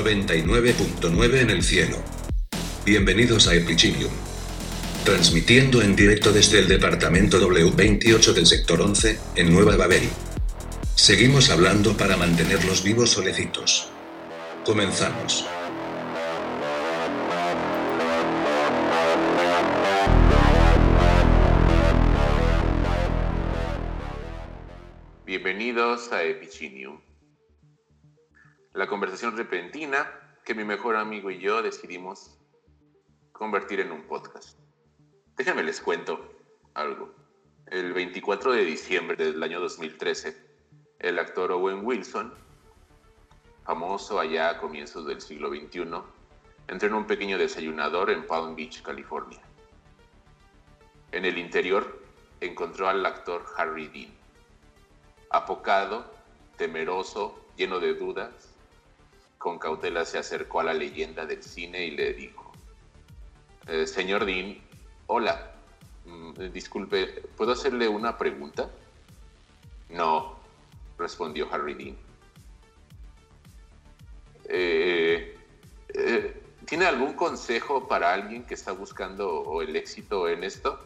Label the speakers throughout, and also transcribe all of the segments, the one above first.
Speaker 1: 99.9 en el cielo. Bienvenidos a Epichinium. Transmitiendo en directo desde el departamento W28 del sector 11, en Nueva Babel. Seguimos hablando para mantenerlos vivos solecitos. Comenzamos.
Speaker 2: Bienvenidos a Epichinium. La conversación repentina que mi mejor amigo y yo decidimos convertir en un podcast. Déjenme les cuento algo. El 24 de diciembre del año 2013, el actor Owen Wilson, famoso allá a comienzos del siglo XXI, entró en un pequeño desayunador en Palm Beach, California. En el interior encontró al actor Harry Dean, apocado, temeroso, lleno de dudas. Con cautela se acercó a la leyenda del cine y le dijo, eh, señor Dean, hola, mm, disculpe, ¿puedo hacerle una pregunta? No, respondió Harry Dean. Eh, eh, ¿Tiene algún consejo para alguien que está buscando el éxito en esto?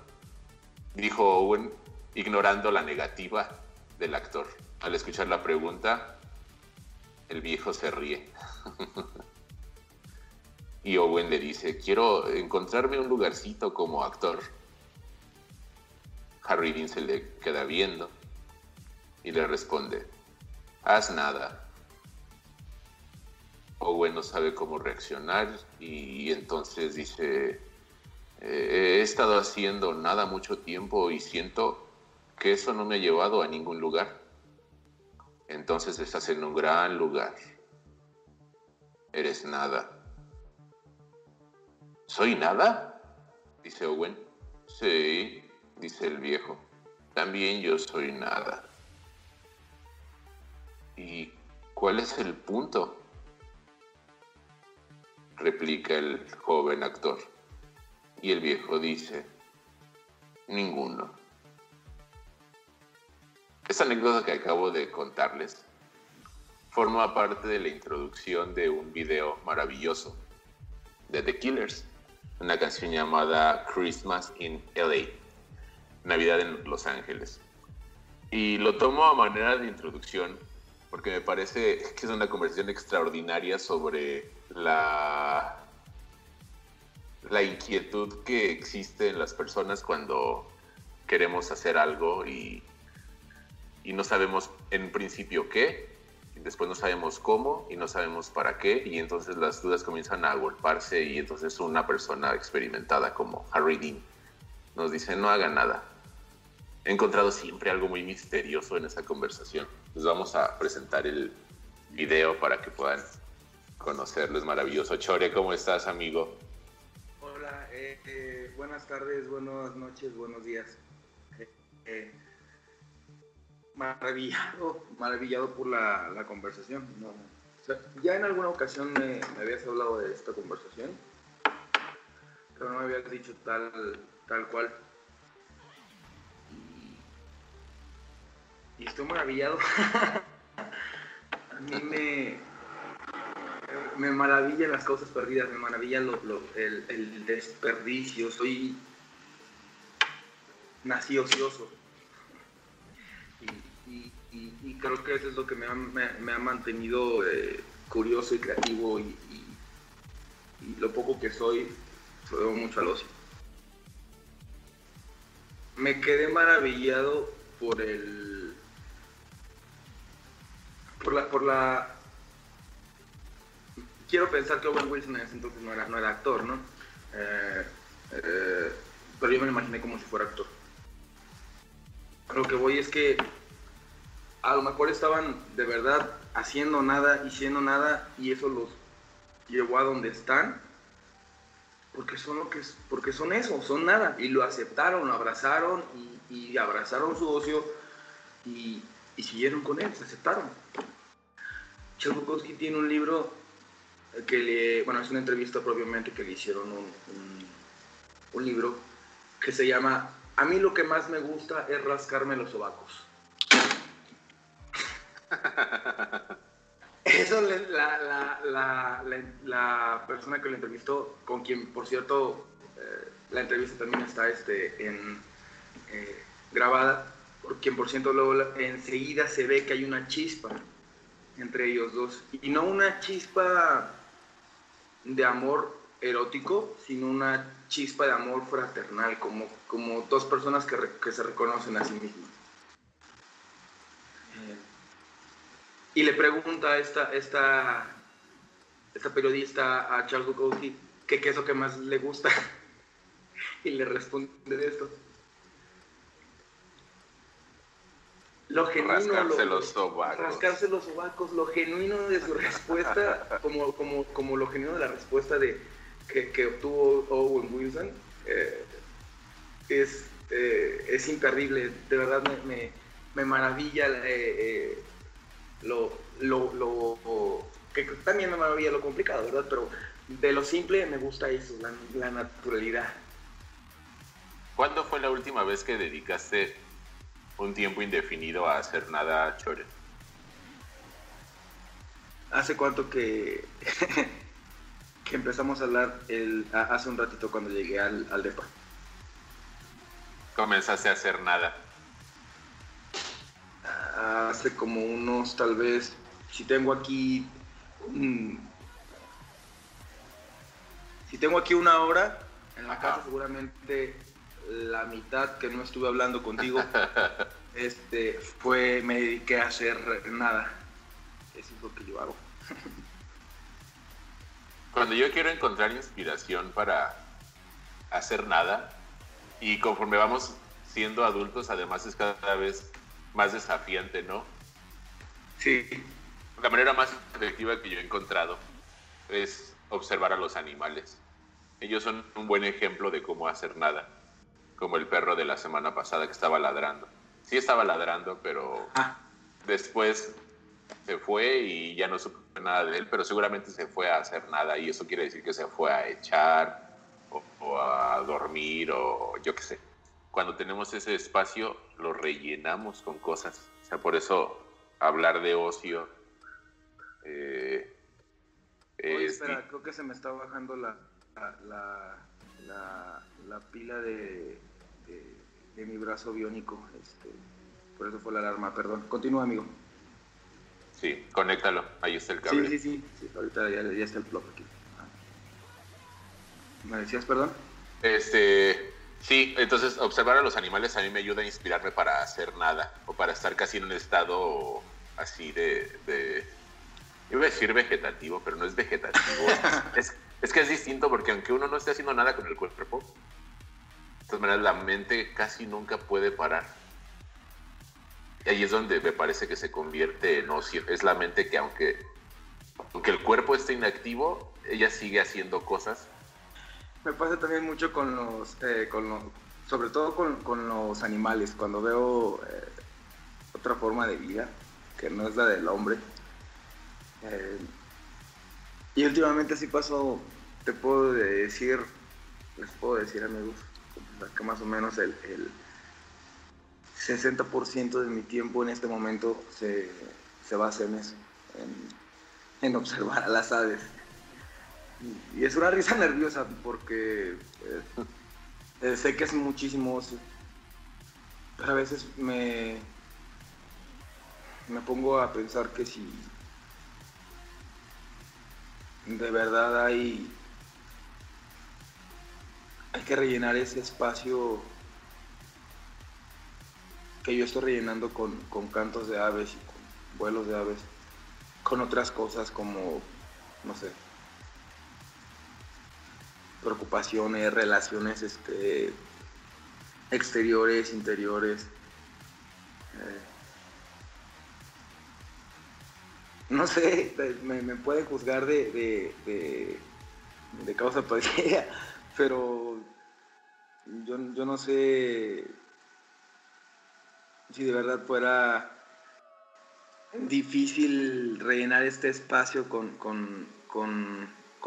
Speaker 2: Dijo Owen, ignorando la negativa del actor. Al escuchar la pregunta, el viejo se ríe. Y Owen le dice, quiero encontrarme un lugarcito como actor. Harry Dean se le queda viendo y le responde, haz nada. Owen no sabe cómo reaccionar y, entonces dice, he estado haciendo nada mucho tiempo y siento que eso no me ha llevado a ningún lugar. Entonces estás en un gran lugar. Eres nada. ¿Soy nada? dice Owen. Sí, dice el viejo. También yo soy nada. ¿Y cuál es el punto? replica el joven actor. Y el viejo dice, ninguno. Esta anécdota que acabo de contarles forma parte de la introducción de un video maravilloso de The Killers una canción llamada Christmas in LA, Navidad en Los Ángeles. Y lo tomo a manera de introducción porque me parece que es una conversación extraordinaria sobre la, la inquietud que existe en las personas cuando queremos hacer algo y, y no sabemos en principio qué, después no sabemos cómo y no sabemos para qué, y entonces las dudas comienzan a agolparse y entonces una persona experimentada como Harry Dean nos dice no haga nada. He encontrado siempre algo muy misterioso en esa conversación. Les vamos a presentar el video para que puedan conocerlo. Es maravilloso. Chore, ¿cómo estás, amigo?
Speaker 3: Hola, eh, eh, buenas tardes, buenas noches, buenos días. Eh, maravillado, maravillado por la, conversación. ya en alguna ocasión me, habías hablado de esta conversación, pero no me habías dicho tal, tal cual. Y, estoy maravillado. A mí me, me maravillan las cosas perdidas, me maravilla el, el desperdicio. Soy nací ocioso y, creo que eso es lo que me ha, me, ha mantenido eh, curioso y creativo y, lo poco que soy, se debo mucho al ocio. Me quedé maravillado por el... por la... Por la quiero pensar que Owen Wilson en ese entonces no era, no era actor, ¿no? Eh, eh, pero yo me lo imaginé como si fuera actor. lo que voy es que a lo mejor estaban de verdad haciendo nada y siendo nada y eso los llevó a donde están porque son lo que porque son eso, son nada y lo aceptaron, lo abrazaron y, abrazaron su ocio y, siguieron con él, se aceptaron. Cherbukovsky tiene un libro que le, bueno, es una entrevista propiamente que le hicieron un, un libro que se llama A mí lo que más me gusta es rascarme los sobacos. Eso eso la, la, la, la, persona que lo entrevistó, con quien, por cierto, eh, la entrevista también está este, eh, grabada, por quien, por cierto, luego enseguida se ve que hay una chispa entre ellos dos. Y no una chispa de amor erótico, sino una chispa de amor fraternal, como, como dos personas que, que se reconocen a sí mismas. Eh, y le pregunta a esta, esta, esta periodista a Charles Bukowski qué es lo que más le gusta. y le responde esto. Lo genuino,
Speaker 2: rascarse los sobacos.
Speaker 3: Rascarse los sobacos, lo genuino de su respuesta, como, como, como lo genuino de la respuesta de, que, que obtuvo Owen Wilson, eh, es, eh, es imperdible. De verdad me, me, me maravilla eh, lo, lo, lo, que también me maravilla lo complicado, ¿verdad? Pero de lo simple me gusta eso, la, la naturalidad.
Speaker 2: ¿Cuándo fue la última vez que dedicaste un tiempo indefinido a hacer nada chore?
Speaker 3: ¿Hace cuánto que, que empezamos a hablar el, hace un ratito cuando llegué al, al DEPA?
Speaker 2: Comenzaste a hacer nada.
Speaker 3: Hace como unos, tal vez, si tengo aquí... si tengo aquí una hora, en la casa seguramente la mitad que no estuve hablando contigo, este, fue, me dediqué a hacer nada. Eso es lo que yo hago.
Speaker 2: Cuando yo quiero encontrar inspiración para hacer nada, y conforme vamos siendo adultos, además es cada vez más desafiante, ¿no?
Speaker 3: Sí.
Speaker 2: La manera más efectiva que yo he encontrado es observar a los animales. Ellos son un buen ejemplo de cómo hacer nada como el perro de la semana pasada que estaba ladrando. Sí estaba ladrando, pero ah. después se fue y ya no supe nada de él, pero seguramente se fue a hacer nada y eso quiere decir que se fue a echar o, a dormir o yo qué sé. Cuando tenemos ese espacio lo rellenamos con cosas. O sea, por eso hablar de ocio.
Speaker 3: Eh, Oye, espera, creo que se me está bajando la, la, la pila de, de, mi brazo biónico. Este, por eso fue la alarma, perdón. Continúa, amigo.
Speaker 2: Sí, conéctalo, ahí está el cable.
Speaker 3: Sí, sí, sí, ahorita ya, está el plug aquí. Ah. ¿Me decías, perdón?
Speaker 2: Este, sí, entonces observar a los animales a mí me ayuda a inspirarme para hacer nada o para estar casi en un estado así de, de iba a decir vegetativo, pero no es vegetativo. es, es que es distinto porque aunque uno no esté haciendo nada con el cuerpo, de todas maneras, la mente casi nunca puede parar. Y ahí es donde me parece que se convierte en ocio. Es la mente que aunque, aunque el cuerpo esté inactivo, ella sigue haciendo cosas.
Speaker 3: Me pasa también mucho con los, eh, con sobre todo con, los animales, cuando veo eh, otra forma de vida, que no es la del hombre. Eh, y últimamente sí paso, te puedo decir, les puedo decir amigos, que más o menos el, 60% de mi tiempo en este momento se, se basa en eso, en, observar a las aves. Y, es una risa nerviosa porque eh, sé que es muchísimo pero a veces me, me pongo a pensar que si de verdad hay hay que rellenar ese espacio que yo estoy rellenando con, cantos de aves y con vuelos de aves, con otras cosas como, no sé, preocupaciones, relaciones este, exteriores, interiores. Eh, no sé, me, me pueden juzgar de, de, de, causa poesía, pero yo, no sé si de verdad fuera difícil rellenar este espacio con,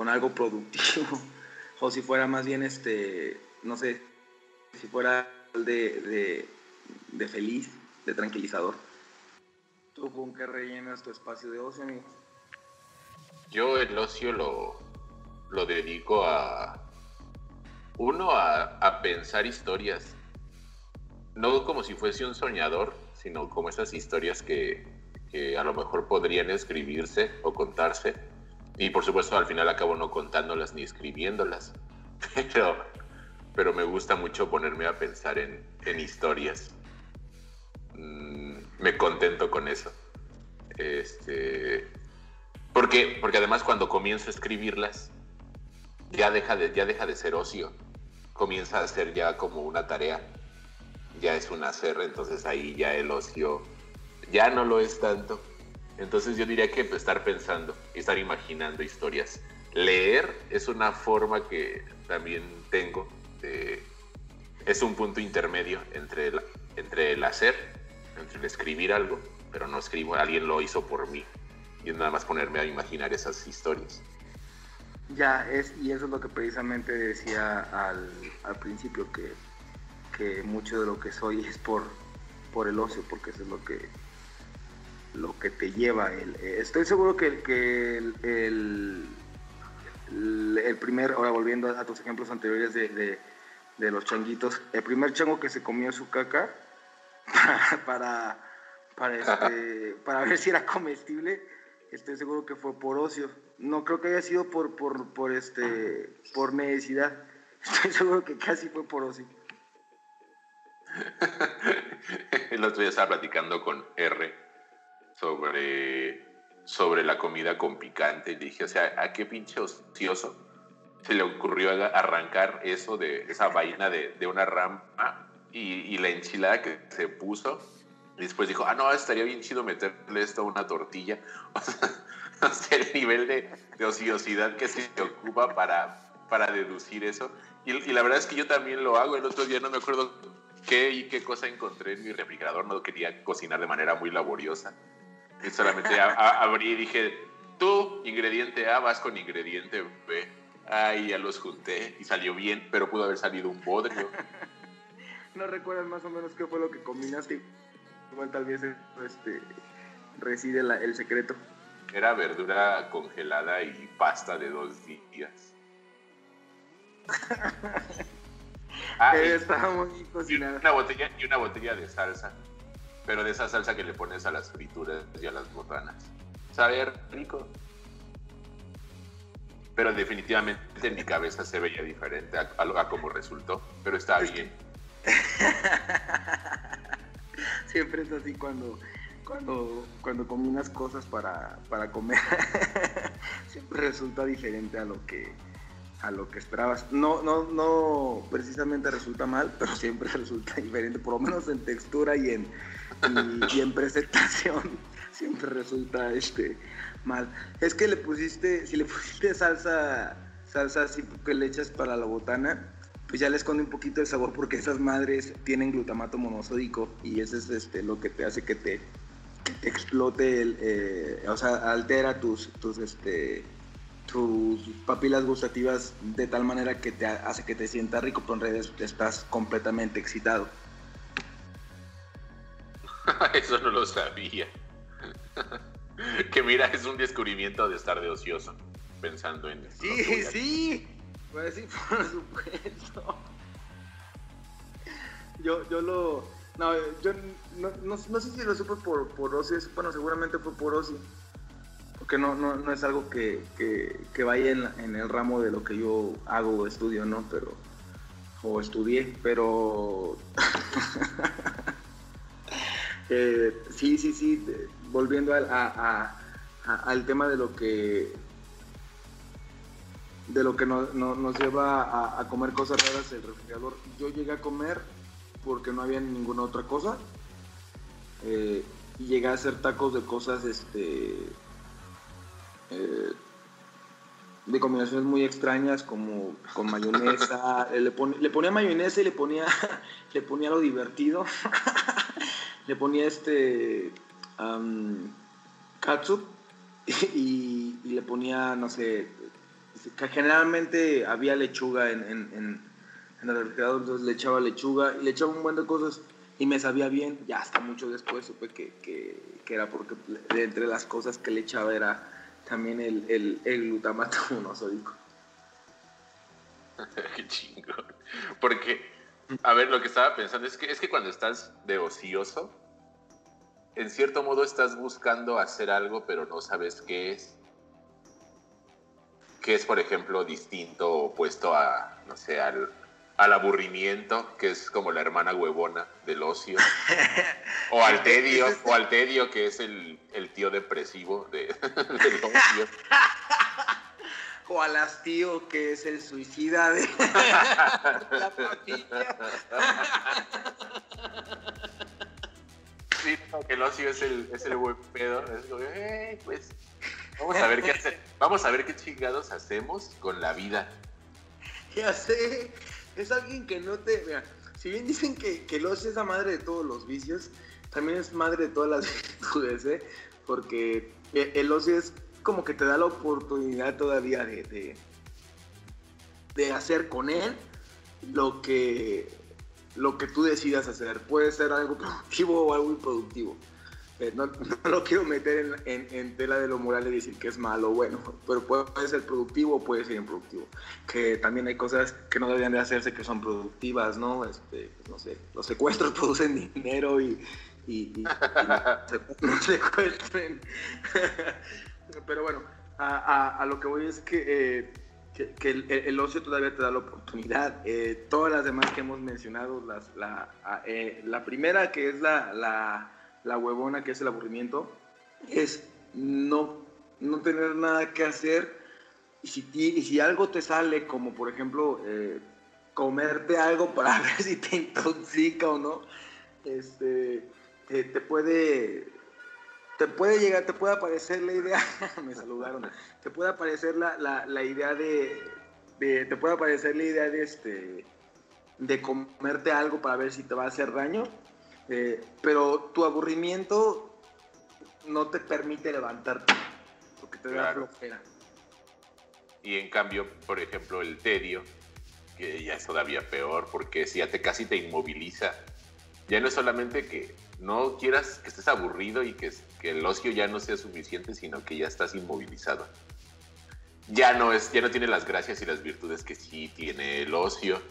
Speaker 3: algo productivo o si fuera más bien este, no sé, si fuera de, de, feliz, de tranquilizador. ¿Tú con qué rellenas tu espacio de ocio, amigo?
Speaker 2: Yo el ocio lo, lo dedico a, uno, a, pensar historias. No como si fuese un soñador, sino como esas historias que, que a lo mejor podrían escribirse o contarse. Y por supuesto al final acabo no contándolas ni escribiéndolas. Pero, pero me gusta mucho ponerme a pensar en, en historias. Mm, me contento con eso. Este, porque, porque además cuando comienzo a escribirlas, ya deja de, ya deja de ser ocio. Comienza a ser ya como una tarea. Ya es un hacer, entonces ahí ya el ocio ya no lo es tanto. Entonces yo diría que estar pensando estar imaginando historias. Leer es una forma que también tengo de, es un punto intermedio entre el, entre el hacer, entre el escribir algo, pero no escribo, alguien lo hizo por mí. Y es nada más ponerme a imaginar esas historias.
Speaker 3: Ya, es, y eso es lo que precisamente decía al, al principio, que, que, mucho de lo que soy es por, por el ocio, porque eso es lo que, lo que te lleva. El, estoy seguro que, que el, el, el, primer, ahora volviendo a, tus ejemplos anteriores de, de, los changuitos, el primer chango que se comió su caca para, para, este, para ver si era comestible, estoy seguro que fue por ocio. No creo que haya sido por, por, por, este, por necesidad. Estoy seguro que casi fue por ocio.
Speaker 2: El otro día estaba platicando con R sobre, sobre la comida con picante y dije, o sea, ¿a qué pinche ocioso se le ocurrió arrancar eso de esa vaina de, de una rama y, la enchilada que se puso? Y después dijo, ah, no, estaría bien chido meterle esto a una tortilla. O sea, el nivel de, de, ociosidad que se ocupa para, para deducir eso. Y, y, la verdad es que yo también lo hago. El otro día no me acuerdo qué y qué cosa encontré en mi refrigerador. No quería cocinar de manera muy laboriosa. Y solamente abrí y dije, tú, ingrediente A, vas con ingrediente B. Ahí ya los junté y salió bien, pero pudo haber salido un bodrio.
Speaker 3: ¿No recuerdas más o menos qué fue lo que combinaste? Igual tal vez este, reside el secreto.
Speaker 2: Era verdura congelada y pasta de dos días.
Speaker 3: ah, estaba muy cocinada.
Speaker 2: Y una, botella, y una botella de salsa. Pero de esa salsa que le pones a las frituras y a las botanas. Sabe rico. Pero definitivamente en mi cabeza se veía diferente a, a como resultó. Pero está bien.
Speaker 3: Siempre es así cuando, cuando, cuando combinas cosas para, para comer. Siempre resulta diferente a lo que a lo que esperabas. No, no, no precisamente resulta mal, pero siempre resulta diferente, por lo menos en textura y en, y, en presentación. Siempre resulta este mal. Es que le pusiste, si le pusiste salsa, salsa así que le echas para la botana, pues ya le esconde un poquito el sabor porque esas madres tienen glutamato monosódico y eso es este, lo que te hace que te, explote, el, eh, o sea, altera tus, tus, este, tus papilas gustativas de tal manera que te hace que te sienta rico, pero en realidad estás completamente excitado.
Speaker 2: Eso no lo sabía. que mira, es un descubrimiento de estar de ocioso, pensando en...
Speaker 3: Sí, sí. Pues sí, por supuesto. Yo, yo lo. No, yo no, no, sé si lo supe por, por Osi. Bueno, seguramente fue por Osi. Porque no, no, no es algo que, que, vaya en, en, el ramo de lo que yo hago o estudio, ¿no? Pero. O estudié, pero. Sí, sí, sí. Volviendo a, a, al tema de lo que de lo que nos lleva a, comer cosas raras el refrigerador. Yo llegué a comer porque no había ninguna otra cosa. Eh, y llegué a hacer tacos de cosas este eh, de combinaciones muy extrañas como con mayonesa le, le, ponía mayonesa y le ponía le ponía lo divertido le ponía este um, katsup y, le ponía no sé que generalmente había lechuga en, en, el refrigerador, entonces le echaba lechuga y le echaba un buen de cosas y me sabía bien. Ya hasta mucho después supe que, que, era porque entre las cosas que le echaba era también el, el, el glutamato monosódico.
Speaker 2: Qué chingón. Porque, a ver, lo que estaba pensando es que, es que cuando estás de ocioso, en cierto modo estás buscando hacer algo, pero no sabes qué es. Que es, por ejemplo, distinto o opuesto a, no sé, al, al aburrimiento, que es como la hermana huevona del ocio. O al tedio, o al tedio, que es el, el tío depresivo de, del ocio.
Speaker 3: O al hastío, que es el suicida de la familia.
Speaker 2: Sí, no, que el ocio es el, es el buen pedo. Es como, "Eh, pues, vamos a ver qué hacer. Vamos a ver qué chingados hacemos con la vida.
Speaker 3: Ya sé, es alguien que no te... Mira, si bien dicen que, que el ocio es la madre de todos los vicios, también es madre de todas las virtudes, ¿eh? Porque el ocio es como que te da la oportunidad todavía de, de, hacer con él lo que, lo que tú decidas hacer. Puede ser algo productivo o algo improductivo. Eh, no, lo quiero meter en, tela de lo moral y decir que es malo o bueno, pero puede, ser productivo o puede ser improductivo. Que también hay cosas que no deberían de hacerse que son productivas, ¿no? Este, no sé, los secuestros producen dinero y no, se, no secuestren. Pero bueno, a, lo que voy es que, eh, que, el, ocio todavía te da la oportunidad. Eh, todas las demás que hemos mencionado, las, la, eh, la primera que es la, la, la huevona, que es el aburrimiento, es no, no tener nada que hacer. Y si, y si algo te sale, como por ejemplo comerte algo para ver si te intoxica o no, este, te, te puede te puede llegar, te puede aparecer la idea, me saludaron, te puede aparecer la, la, la idea de, de- te puede aparecer la idea de este, de comerte algo para ver si te va a hacer daño, eh, pero tu aburrimiento no te permite levantarte, porque te da
Speaker 2: Claro.
Speaker 3: flojera.
Speaker 2: Y en cambio, por ejemplo, el tedio, que ya es todavía peor, porque si ya te casi te inmoviliza. Ya no es solamente que no quieras que estés aburrido y que, que el ocio ya no sea suficiente, sino que ya estás inmovilizado. Ya no, es, ya no tiene las gracias y las virtudes que sí tiene el ocio.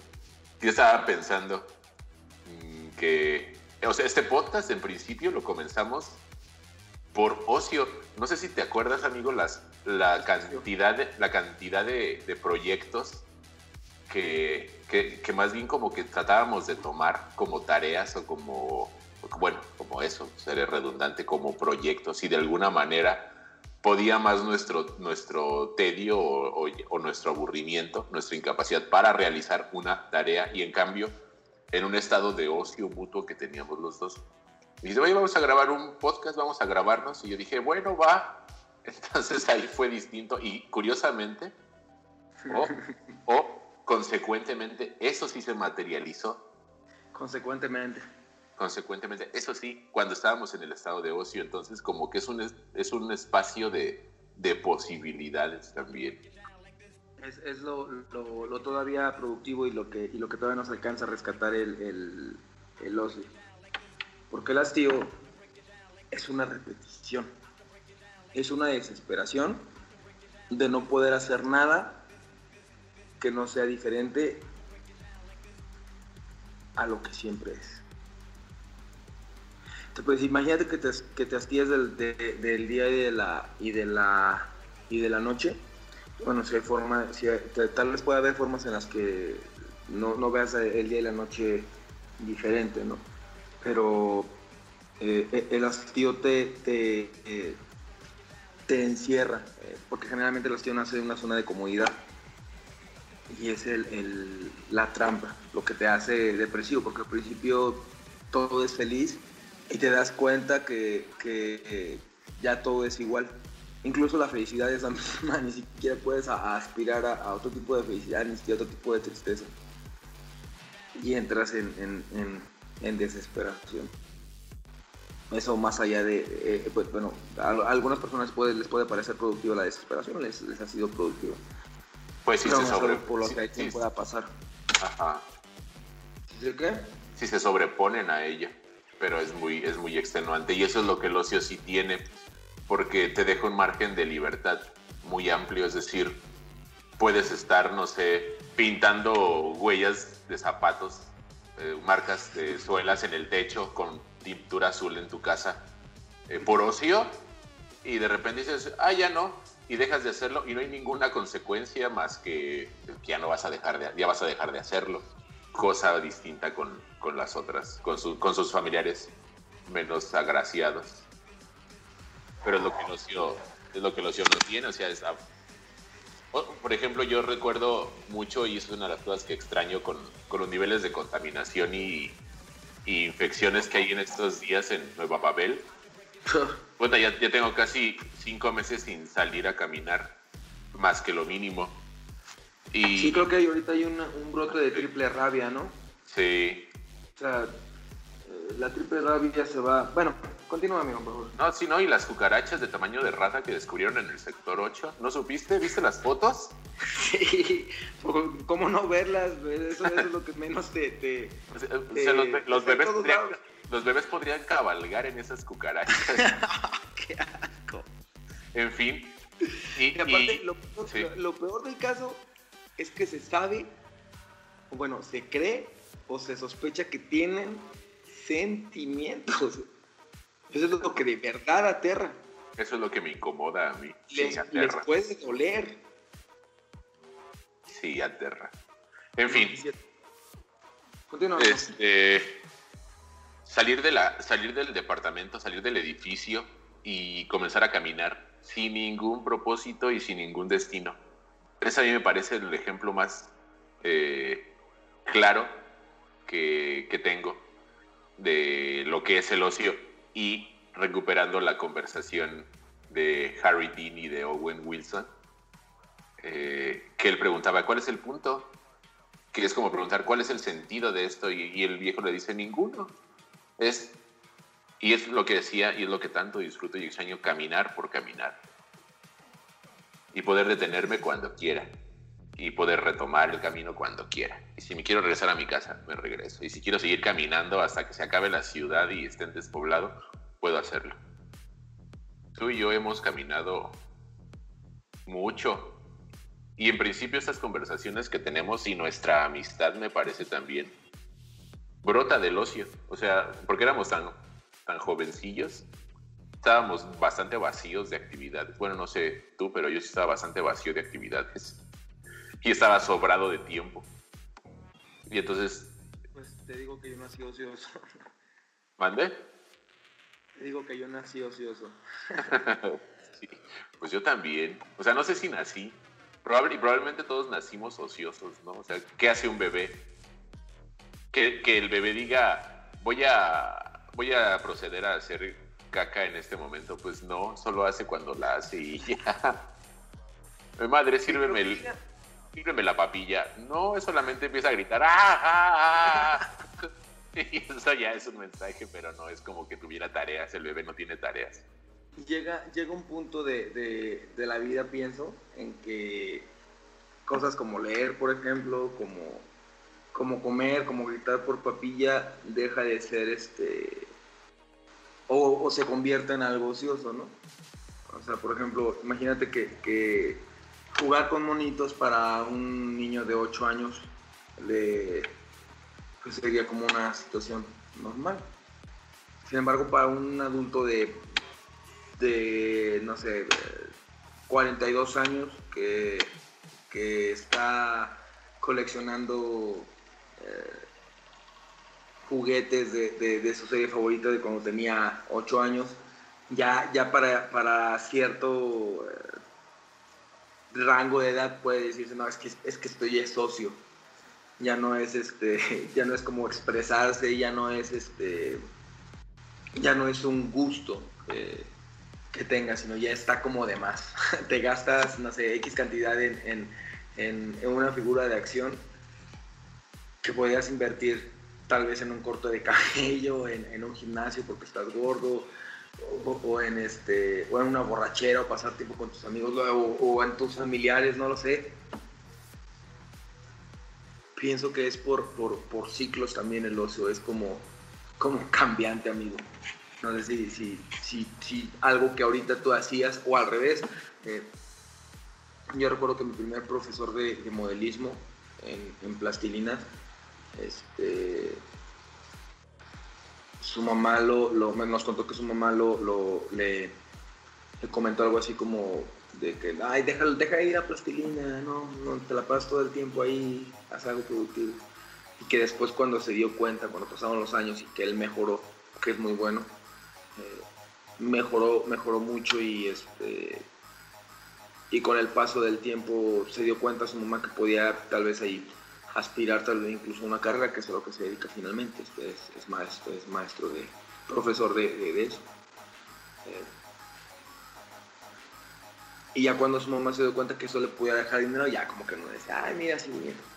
Speaker 2: Yo estaba pensando mm, que, o sea, este podcast en principio lo comenzamos por ocio. No sé si te acuerdas, amigo, las, la cantidad de, la cantidad de, de proyectos que, que, que más bien como que tratábamos de tomar como tareas o como, bueno, como eso, seré redundante, como proyectos y de alguna manera podía más nuestro, nuestro tedio o, o- o nuestro aburrimiento, nuestra incapacidad para realizar una tarea y en cambio en un estado de ocio mutuo que teníamos los dos. Y dice, oye, vamos a grabar un podcast, vamos a grabarnos. Y yo dije, bueno, va. Entonces ahí fue distinto. Y curiosamente, o, o consecuentemente, eso sí se materializó.
Speaker 3: Consecuentemente.
Speaker 2: Consecuentemente, eso sí, cuando estábamos en el estado de ocio, entonces como que es un, es, un espacio de, de posibilidades también.
Speaker 3: Es, es lo, lo- lo todavía productivo y lo que, y lo que todavía nos alcanza a rescatar el, el, el ocio. Porque el hastío es una repetición, es una desesperación de no poder hacer nada que no sea diferente a lo que siempre es. Te- Pues imagínate que te, que te del, de- del día y de la y de la y de la noche. Bueno, si hay forma, tal vez pueda haber formas en las que no, no veas el día y la noche diferente, ¿no? Pero eh, e- el hastío te, te, eh, te encierra, eh, porque generalmente el hastío nace en una zona de comodidad y es el, el- la trampa, lo que te hace depresivo, porque al principio todo es feliz y te das cuenta que, que, eh, ya todo es igual. Incluso la felicidad es la misma, ni siquiera puedes a- a aspirar a, a otro tipo de felicidad, ni siquiera otro tipo de tristeza. Y entras en, en- en- en desesperación. Eso más allá de, eh, pues, bueno, a, algunas personas puede- les puede parecer productiva la desesperación, les, les ha sido productiva.
Speaker 2: Pues sí
Speaker 3: Pero
Speaker 2: se sobre...
Speaker 3: por lo
Speaker 2: sí-
Speaker 3: que hay
Speaker 2: sí-
Speaker 3: quien pueda pasar.
Speaker 2: ajá.
Speaker 3: ¿De qué?
Speaker 2: sí se sobreponen a ella, pero es muy, es muy extenuante y eso es lo que el ocio sí tiene. porque te deja un margen de libertad muy amplio, es decir, puedes estar, no sé, pintando huellas de zapatos, eh, marcas de suelas en el techo con pintura azul en tu casa eh, por ocio y de repente dices, ah, ya no, y dejas de hacerlo y no hay ninguna consecuencia más que, ya no vas a dejar de, ya vas a dejar de hacerlo. Cosa distinta con, con las otras, con, con sus familiares menos agraciados. Pero es lo que el ocio, es lo que el ocio no tiene, o sea, es, por ejemplo, yo recuerdo mucho, y es una de las cosas que extraño con, con los niveles de contaminación y, y, infecciones que hay en estos días en Nueva Babel. bueno, ya, ya tengo casi cinco meses sin salir a caminar, más que lo mínimo.
Speaker 3: Y, sí, creo que ahorita hay un brote de triple rabia, ¿no?
Speaker 2: Sí.
Speaker 3: O sea, eh, la triple rabia se va. Bueno, continúa, amigo, por favor.
Speaker 2: No, sí, no, y las cucarachas de tamaño de rata que descubrieron en el sector 8. ¿No supiste? ¿Viste las fotos?
Speaker 3: Sí, ¿cómo no verlas? Eso, es lo que menos te.
Speaker 2: los, bebés podrían, los bebés podrían cabalgar en esas cucarachas.
Speaker 3: ¡Qué asco!
Speaker 2: En fin.
Speaker 3: Y, aparte, lo, peor del caso es que se sabe, bueno, se cree o se sospecha que tienen sentimientos. Eso es lo que de verdad aterra.
Speaker 2: Eso es lo que me incomoda a mí.
Speaker 3: Les, les puede doler.
Speaker 2: Sí, aterra. En fin.
Speaker 3: Continuamos.
Speaker 2: Este, salir, de la, salir del departamento, salir del edificio y comenzar a caminar sin ningún propósito y sin ningún destino. Ese a mí me parece el ejemplo más eh, claro que, tengo de lo que es el ocio y recuperando la conversación de Harry Dean y de Owen Wilson, eh, que él preguntaba, ¿cuál es el punto? Que es como preguntar, ¿cuál es el sentido de esto? Y, el viejo le dice, ninguno. Es, y es lo que decía, y es lo que tanto disfruto y extraño, caminar por caminar. Y poder detenerme cuando quiera y poder retomar el camino cuando quiera. Y si me quiero regresar a mi casa, me regreso. Y si quiero seguir caminando hasta que se acabe la ciudad y esté despoblado, puedo hacerlo. Tú y yo hemos caminado mucho. Y en principio estas conversaciones que tenemos y nuestra amistad me parece también brota del ocio. O sea, porque éramos tan, tan jovencillos, estábamos bastante vacíos de actividades. Bueno, no sé tú, pero yo sí estaba bastante vacío de actividades y estaba sobrado de tiempo. Y entonces...
Speaker 3: Pues te digo que yo nací ocioso.
Speaker 2: ¿Mande?
Speaker 3: Te digo que yo nací ocioso.
Speaker 2: sí, pues yo también. O sea, no sé si nací. y probablemente todos nacimos ociosos, ¿no? O sea, ¿qué hace un bebé? Que, que el bebé diga, voy a, voy a proceder a hacer caca en este momento. Pues no, solo hace cuando la hace y ya. Mi madre, sírveme el sírveme la papilla. No, es solamente empieza a gritar, ¡ah! ah, ah". eso ya es un mensaje, pero no es como que tuviera tareas, el bebé no tiene tareas.
Speaker 3: Llega, llega un punto de, la vida, pienso, en que cosas como leer, por ejemplo, como, como comer, como gritar por papilla, deja de ser este... O, se convierte en algo ocioso, ¿no? O sea, por ejemplo, imagínate que jugar con monitos para un niño de 8 años le, pues, sería como una situación normal. Sin embargo, para un adulto de, de no sé, 42 años que, que está coleccionando eh, juguetes de, su serie favorita de cuando tenía 8 años, ya, ya para, para cierto eh, rango de edad puede decirse, no, es que, es que estoy ya socio. Ya no es este, ya no es como expresarse, ya no es este, ya no es un gusto que tengas, sino ya está como de más. Te gastas, no sé, X cantidad en, en, en, una figura de acción que podrías invertir tal vez en un corto de cabello, en, en un gimnasio porque estás gordo, o, en este o en una borrachera o pasar tiempo con tus amigos o, en tus familiares, no lo sé. Pienso que es por, por, ciclos también el ocio, es como, como cambiante, amigo. No sé si, si, algo que ahorita tú hacías o al revés. Eh, yo recuerdo que mi primer profesor de, modelismo en, en, plastilina, este, su mamá lo, lo, nos contó que su mamá lo, lo le, comentó algo así como de que, ay, deja, deja ir a plastilina, no, no te la pasas todo el tiempo ahí, haz algo productivo. Y que después cuando se dio cuenta, cuando pasaron los años y que él mejoró, que es muy bueno, eh, mejoró, mejoró mucho y este y con el paso del tiempo se dio cuenta su mamá que podía tal vez ahí aspirar tal vez incluso a una carrera que es a lo que se dedica finalmente, este es, es, maestro, es maestro de, profesor de, eso. Eh, y ya cuando su mamá se dio cuenta que eso le podía dejar dinero, ya como que no decía, ay, mira, sí,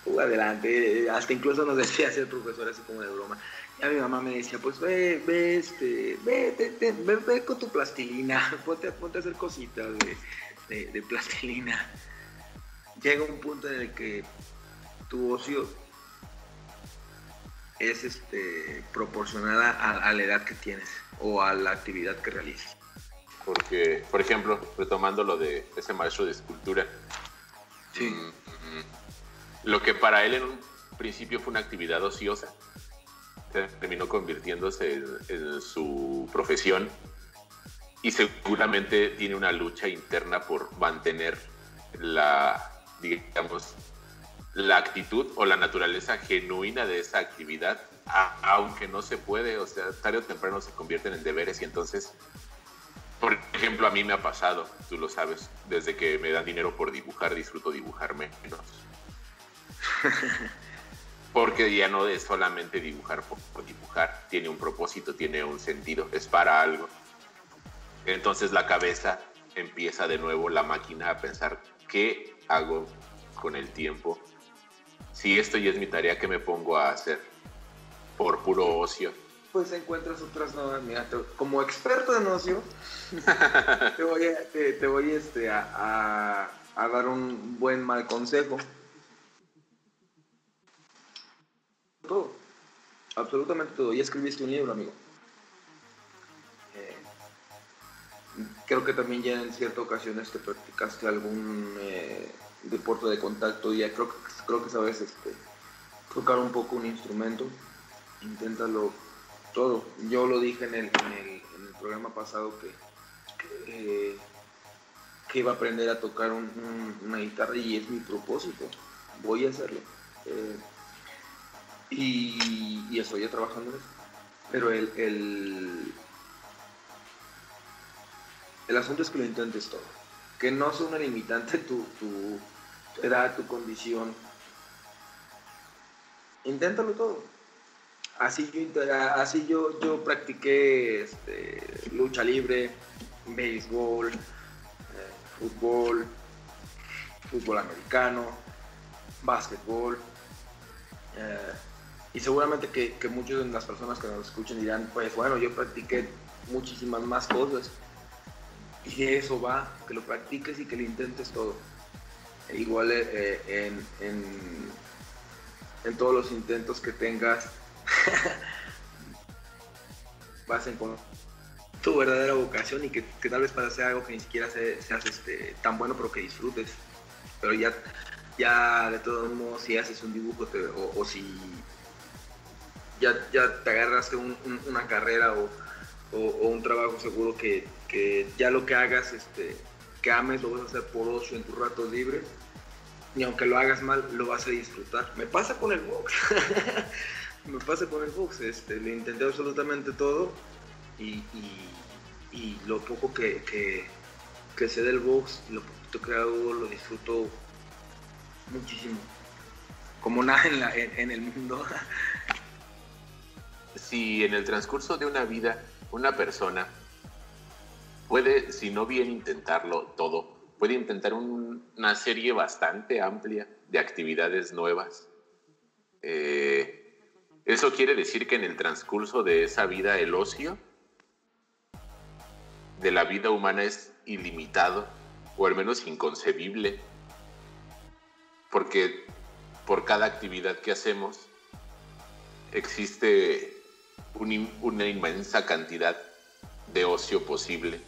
Speaker 3: tú adelante. Hasta incluso nos decía ser profesor así como de broma. Ya mi mamá me decía, pues ve, ve, este, ve, ve, ve, con tu plastilina, ponte, ponte a hacer cositas de, plastilina. Llega un punto en el que tu ocio es este, proporcionada a, a la edad que tienes o a la actividad que realizas.
Speaker 2: Porque, por ejemplo, retomando lo de ese maestro de escultura,
Speaker 3: mm, mm,
Speaker 2: lo que para él en un principio fue una actividad ociosa, terminó convirtiéndose en, su profesión y seguramente tiene una lucha interna por mantener la, digamos, la actitud o la naturaleza genuina de esa actividad, aunque no se puede, o sea, tarde o temprano se convierten en deberes y entonces por ejemplo, a mí me ha pasado, tú lo sabes, desde que me dan dinero por dibujar, disfruto dibujar menos. Porque ya no es solamente dibujar por, dibujar, tiene un propósito, tiene un sentido, es para algo. Entonces la cabeza empieza de nuevo la máquina a pensar, ¿qué hago con el tiempo? Si esto ya es mi tarea, ¿qué me pongo a hacer? Por puro ocio
Speaker 3: pues encuentras otras nuevas. Mira, como experto en ocio, te voy, a, te, voy este, a, a, dar un buen mal consejo. Todo, absolutamente todo. Ya escribiste un libro, amigo. Eh, creo que también ya en cierta ocasión te practicaste algún eh, deporte de contacto. Ya creo, creo que sabes este, tocar un poco un instrumento. Inténtalo todo. Yo lo dije en el, en el, programa pasado que, que, iba a aprender a tocar una guitarra y es mi propósito. Voy a hacerlo. Eh, y, y, estoy ya trabajando en eso. Pero el, el, el asunto es que lo intentes todo. Que no sea una limitante tu, tu edad, tu condición. Inténtalo todo así yo, así yo, yo practiqué este, lucha libre, béisbol, eh, fútbol, fútbol americano, básquetbol. Eh, y seguramente que, que muchas de las personas que nos escuchen dirán, pues bueno, yo practiqué muchísimas más cosas. Y eso va, que lo practiques y que lo intentes todo. E igual eh, en, en, en todos los intentos que tengas, vas a tu verdadera vocación y que, tal vez para hacer algo que ni siquiera seas este, tan bueno, pero que disfrutes. Pero ya, ya de todos modos, si haces un dibujo o, si ya, ya te agarraste una carrera o, un trabajo seguro que, ya lo que hagas, este, que ames, lo vas a hacer por ocio en tus ratos libres. Y aunque lo hagas mal, lo vas a disfrutar. Me pasa con el box. me pasa con el box, este, le intenté absolutamente todo y, lo poco que, que, sé del box, lo poquito que hago, lo disfruto muchísimo. Como nada en, en el mundo.
Speaker 2: si en el transcurso de una vida una persona puede, si no bien intentarlo todo, puede intentar una serie bastante amplia de actividades nuevas. Eh, eso quiere decir que en el transcurso de esa vida el ocio de la vida humana es ilimitado o al menos inconcebible, porque por cada actividad que hacemos existe una inmensa cantidad de ocio posible.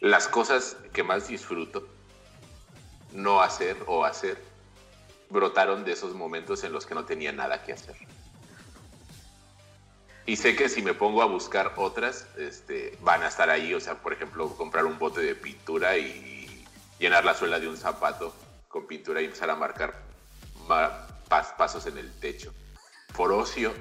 Speaker 2: Las cosas que más disfruto no hacer o hacer brotaron de esos momentos en los que no tenía nada que hacer. Y sé que si me pongo a buscar otras, este, van a estar ahí. O sea, por ejemplo, comprar un bote de pintura y llenar la suela de un zapato con pintura y empezar a marcar pasos en el techo. Por ocio.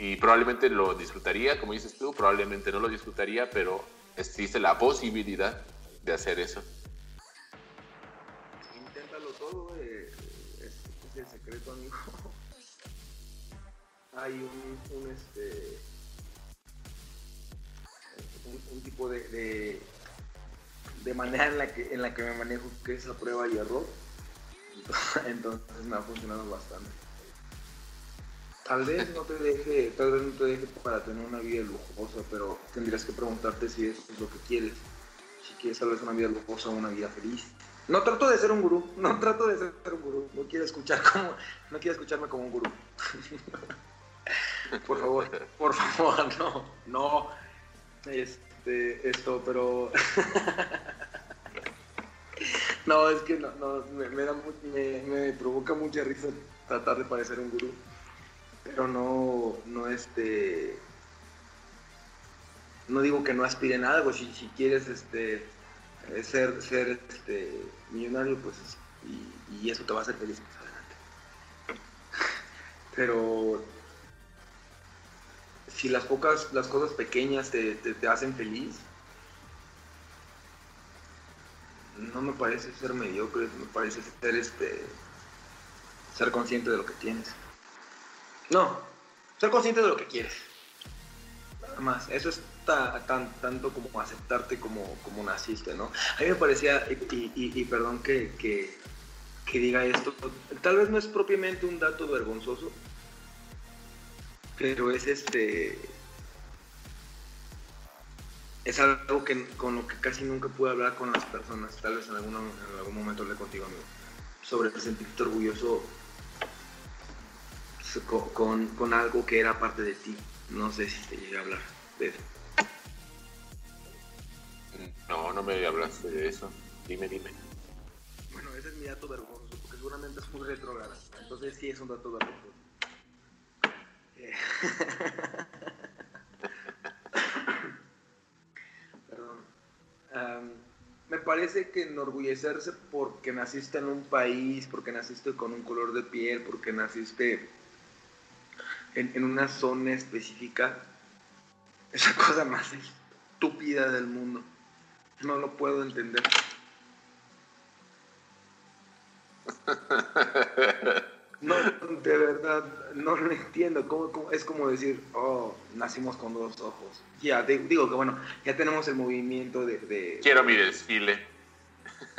Speaker 2: Y probablemente lo disfrutaría, como dices tú, probablemente no lo disfrutaría, pero existe la posibilidad de hacer eso.
Speaker 3: Inténtalo todo, eh, es, el secreto, amigo. Hay un, este, un, tipo de, de, manera en la, que, en la que me manejo, que es a prueba y error. Entonces me ha funcionado bastante. Tal vez no te deje, tal vez no te deje para tener una vida lujosa, pero tendrías que preguntarte si eso es lo que quieres. Si quieres tal vez una vida lujosa o una vida feliz. No trato de ser un gurú, no trato de ser un gurú. No quiero escuchar como, no quiero escucharme como un gurú. por favor, por favor, no, no. Este, esto, pero no, es que no, no me, me, da, me, me provoca mucha risa tratar de parecer un gurú pero no, no este, no digo que no aspiren a algo, si, si quieres este, eh, ser, ser este, millonario, pues, y, eso te va a hacer feliz más adelante. Pero si las pocas, las cosas pequeñas te, te hacen feliz, no me parece ser mediocre, me parece ser este ser consciente de lo que tienes. No, ser consciente de lo que quieres. Nada más, eso es tan, tanto como aceptarte como, como naciste, ¿no? A mí me parecía, y, perdón que, que, diga esto, tal vez no es propiamente un dato vergonzoso, pero es este... Es algo que, con lo que casi nunca pude hablar con las personas, tal vez en, en algún momento hablé contigo, amigo, sobre sentirte orgulloso con, con, algo que era parte de ti. No sé si te llegué a hablar de eso.
Speaker 2: No, no me hablaste de eso. Dime, dime.
Speaker 3: Bueno, ese es mi dato vergonzoso, porque seguramente es muy retrograda. Entonces sí es un dato vergonzoso. Eh. Perdón. me parece que enorgullecerse porque naciste en un país, porque naciste con un color de piel, porque naciste en, una zona específica es la cosa más estúpida del mundo. No lo puedo entender. No, de verdad, no lo entiendo. ¿Cómo, es como decir, oh, nacimos con dos ojos. Ya, digo que bueno, ya tenemos el movimiento de...
Speaker 2: Quiero mi desfile.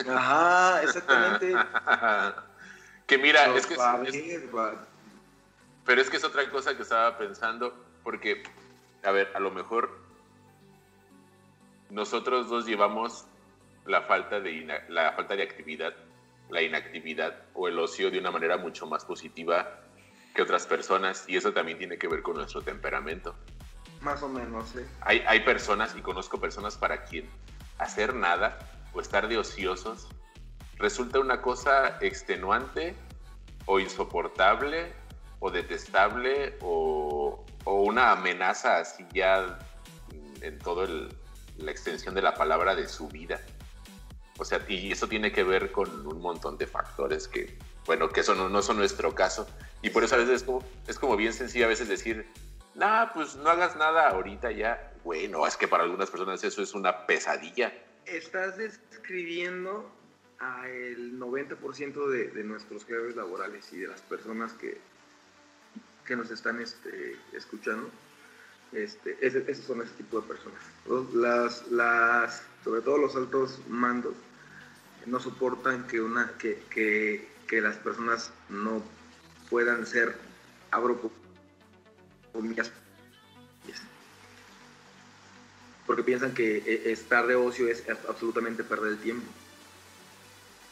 Speaker 3: Ajá, exactamente.
Speaker 2: que mira, es que... Pero es que es otra cosa que estaba pensando, porque, a ver, a lo mejor nosotros dos llevamos la falta de, la falta de actividad, la inactividad o el ocio de una manera mucho más positiva que otras personas y eso también tiene que ver con nuestro temperamento.
Speaker 3: Más o menos, sí.
Speaker 2: Hay, hay personas, y conozco personas para quien hacer nada o estar de ociosos resulta una cosa extenuante o insoportable o detestable o, una amenaza así ya en toda la extensión de la palabra de su vida. O sea, y eso tiene que ver con un montón de factores que, bueno, que eso no, son nuestro caso. Y por eso a veces es como, es como bien sencillo a veces decir, nah, pues no hagas nada ahorita ya. Bueno, es que para algunas personas eso es una pesadilla.
Speaker 3: Estás describiendo al 90% de, de nuestros jefes laborales y de las personas que, que nos están este, escuchando, este, esos son ese tipo de personas. Las, las, sobre todo los altos mandos no soportan que, una, que, que, que las personas no puedan ser, abro comillas, porque piensan que e, estar de ocio es absolutamente perder el tiempo.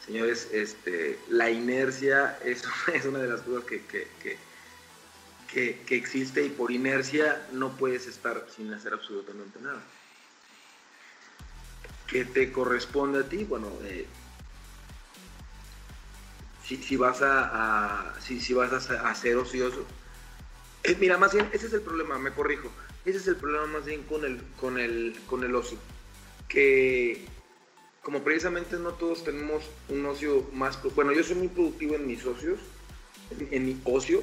Speaker 3: Señores, este, la inercia es, es una de las cosas que, que existe y por inercia no puedes estar sin hacer absolutamente nada. ¿Qué te corresponde a ti? Bueno, eh, si, vas a, si, si, vas a, ser ocioso. Eh, mira, más bien, ese es el problema, me corrijo. Ese es el problema más bien con el, con el, con el ocio. Que como precisamente no todos tenemos un ocio más... Bueno, yo soy muy productivo en mis socios, en, mi ocio,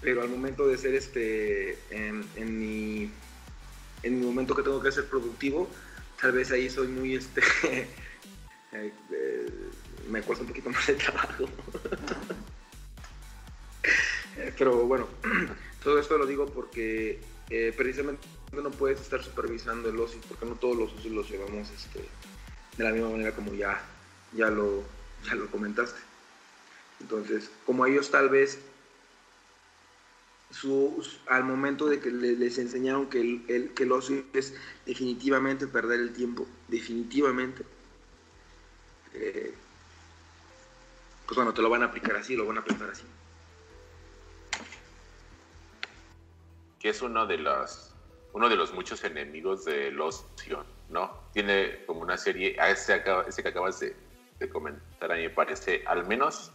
Speaker 3: pero al momento de ser este, en, mi, en mi momento que tengo que ser productivo, tal vez ahí soy muy, este, eh, me cuesta un poquito más de trabajo. Pero bueno, todo esto lo digo porque eh, precisamente no puedes estar supervisando el ocio, porque no todos los ocios los llevamos este, de la misma manera como ya, ya, lo, ya lo comentaste. Entonces, como ellos tal vez su, al momento de que les enseñaron que el, que el ocio es definitivamente perder el tiempo, definitivamente, eh, pues bueno, te lo van a aplicar así, lo van a pensar así.
Speaker 2: Que es uno de los, uno de los muchos enemigos del ocio, ¿no? Tiene como una serie, a ese, ese que acabas de, de comentar, a mí me parece, al menos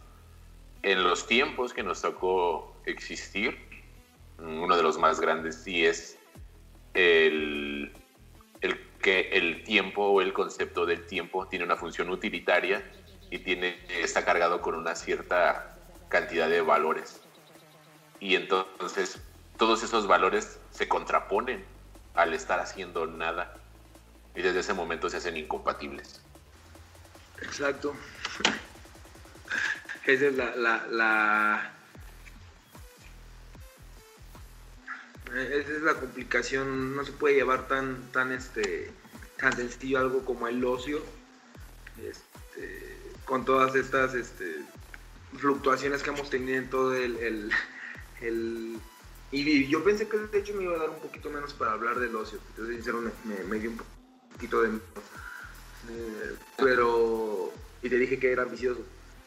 Speaker 2: en los tiempos que nos tocó existir, uno de los más grandes sí es el, el que el tiempo o el concepto del tiempo tiene una función utilitaria y tiene, está cargado con una cierta cantidad de valores. Y entonces todos esos valores se contraponen al estar haciendo nada. Y desde ese momento se hacen incompatibles.
Speaker 3: Exacto. Esa es la, la, Esa es la complicación. No se puede llevar tan, tan, este, tan sencillo algo como el ocio. Este, con todas estas este, fluctuaciones que hemos tenido en todo el, y yo pensé que de hecho me iba a dar un poquito menos para hablar del ocio. Entonces, sincero, me, dio un poquito de... Eh, pero... Y te dije que era ambicioso.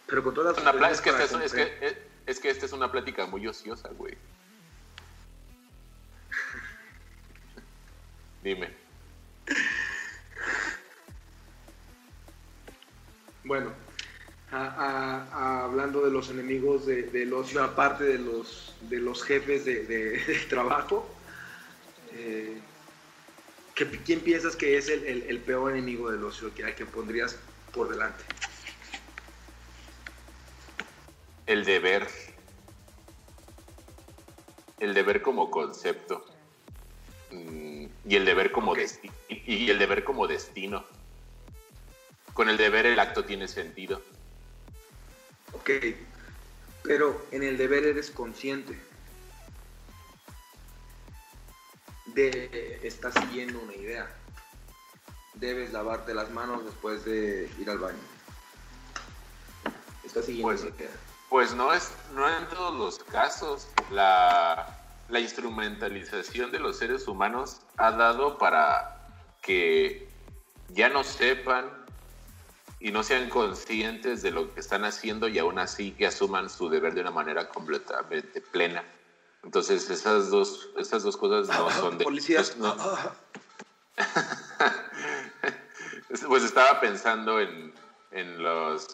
Speaker 3: Pero con todas
Speaker 2: las... es, que es, que, es que esta es una plática muy ociosa, güey. Dime.
Speaker 3: Bueno, hablando de los enemigos del ocio, aparte de los, de los jefes de, trabajo, eh, ¿quién piensas que es el, peor enemigo del ocio que, que pondrías por delante?
Speaker 2: El deber. El deber como concepto. Mm, y el deber como y el deber como destino. Con el deber el acto tiene sentido
Speaker 3: Ok, pero en el deber eres consciente de estar siguiendo una idea. Debes lavarte las manos después de ir al baño. Estás siguiendo
Speaker 2: pues,
Speaker 3: una idea.
Speaker 2: Pues no es, no en todos los casos. La, la instrumentalización de los seres humanos ha dado para que ya no sepan y no sean conscientes de lo que están haciendo y aún así que asuman su deber de una manera completamente plena. Entonces esas dos, esas dos cosas no son de...
Speaker 3: Policías.
Speaker 2: Pues, pues estaba pensando en, en, los,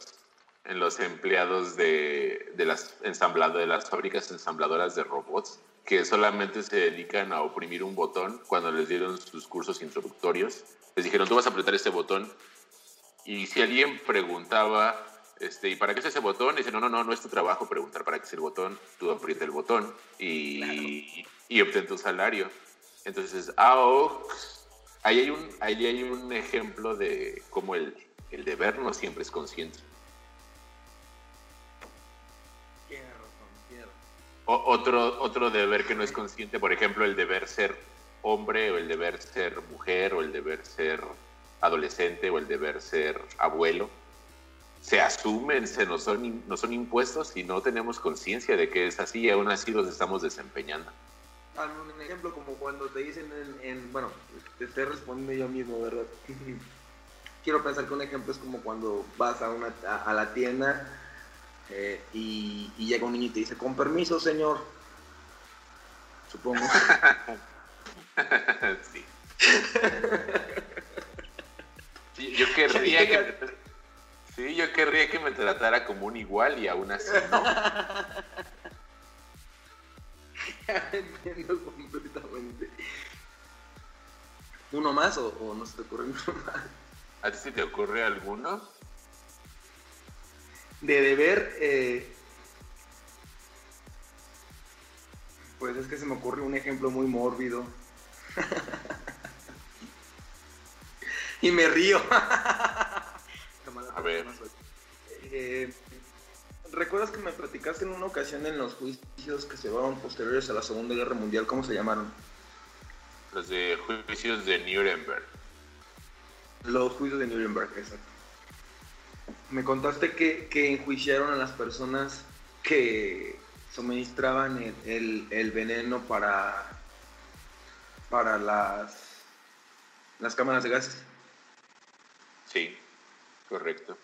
Speaker 2: en los empleados de, de, las ensamblado, de las fábricas ensambladoras de robots que solamente se dedican a oprimir un botón cuando les dieron sus cursos introductorios. Les dijeron, tú vas a apretar este botón y si alguien preguntaba, este, ¿y para qué es ese botón? dice, no, no, no, no es tu trabajo preguntar para qué es el botón, tú aprieta el botón y, y obtén tu salario. Entonces, ah, ahí, hay un, ahí hay un ejemplo de cómo el, el deber no siempre es consciente. Otro, otro deber que no es consciente, por ejemplo, el deber ser hombre o el deber ser mujer o el deber ser adolescente o el deber ser abuelo, se asumen, se nos son, no son impuestos y no tenemos conciencia de que es así y aún así los estamos desempeñando.
Speaker 3: Un ejemplo como cuando te dicen, en, bueno, te estoy respondiendo yo mismo, ¿verdad? Quiero pensar que un ejemplo es como cuando vas a, una, a, la tienda eh, y, y, llega un niño y te dice, con permiso, señor. supongo.
Speaker 2: sí. Yo querría que me, sí, yo querría que me tratara como un igual y aún así no.
Speaker 3: Entiendo completamente. ¿Uno más o, no se te ocurre uno más?
Speaker 2: ¿A ti se te ocurre alguno?
Speaker 3: De deber, eh, pues es que se me ocurre un ejemplo muy mórbido. y me río.
Speaker 2: A ver.
Speaker 3: Eh, ¿Recuerdas que me platicaste en una ocasión en los juicios que se llevaron posteriores a la Segunda Guerra Mundial? ¿Cómo se llamaron?
Speaker 2: Los de juicios de Nuremberg.
Speaker 3: Los juicios de Nuremberg, exacto. Me contaste que, que enjuiciaron a las personas que suministraban el, el veneno para, para las, las cámaras de gases.
Speaker 2: Sí, correcto.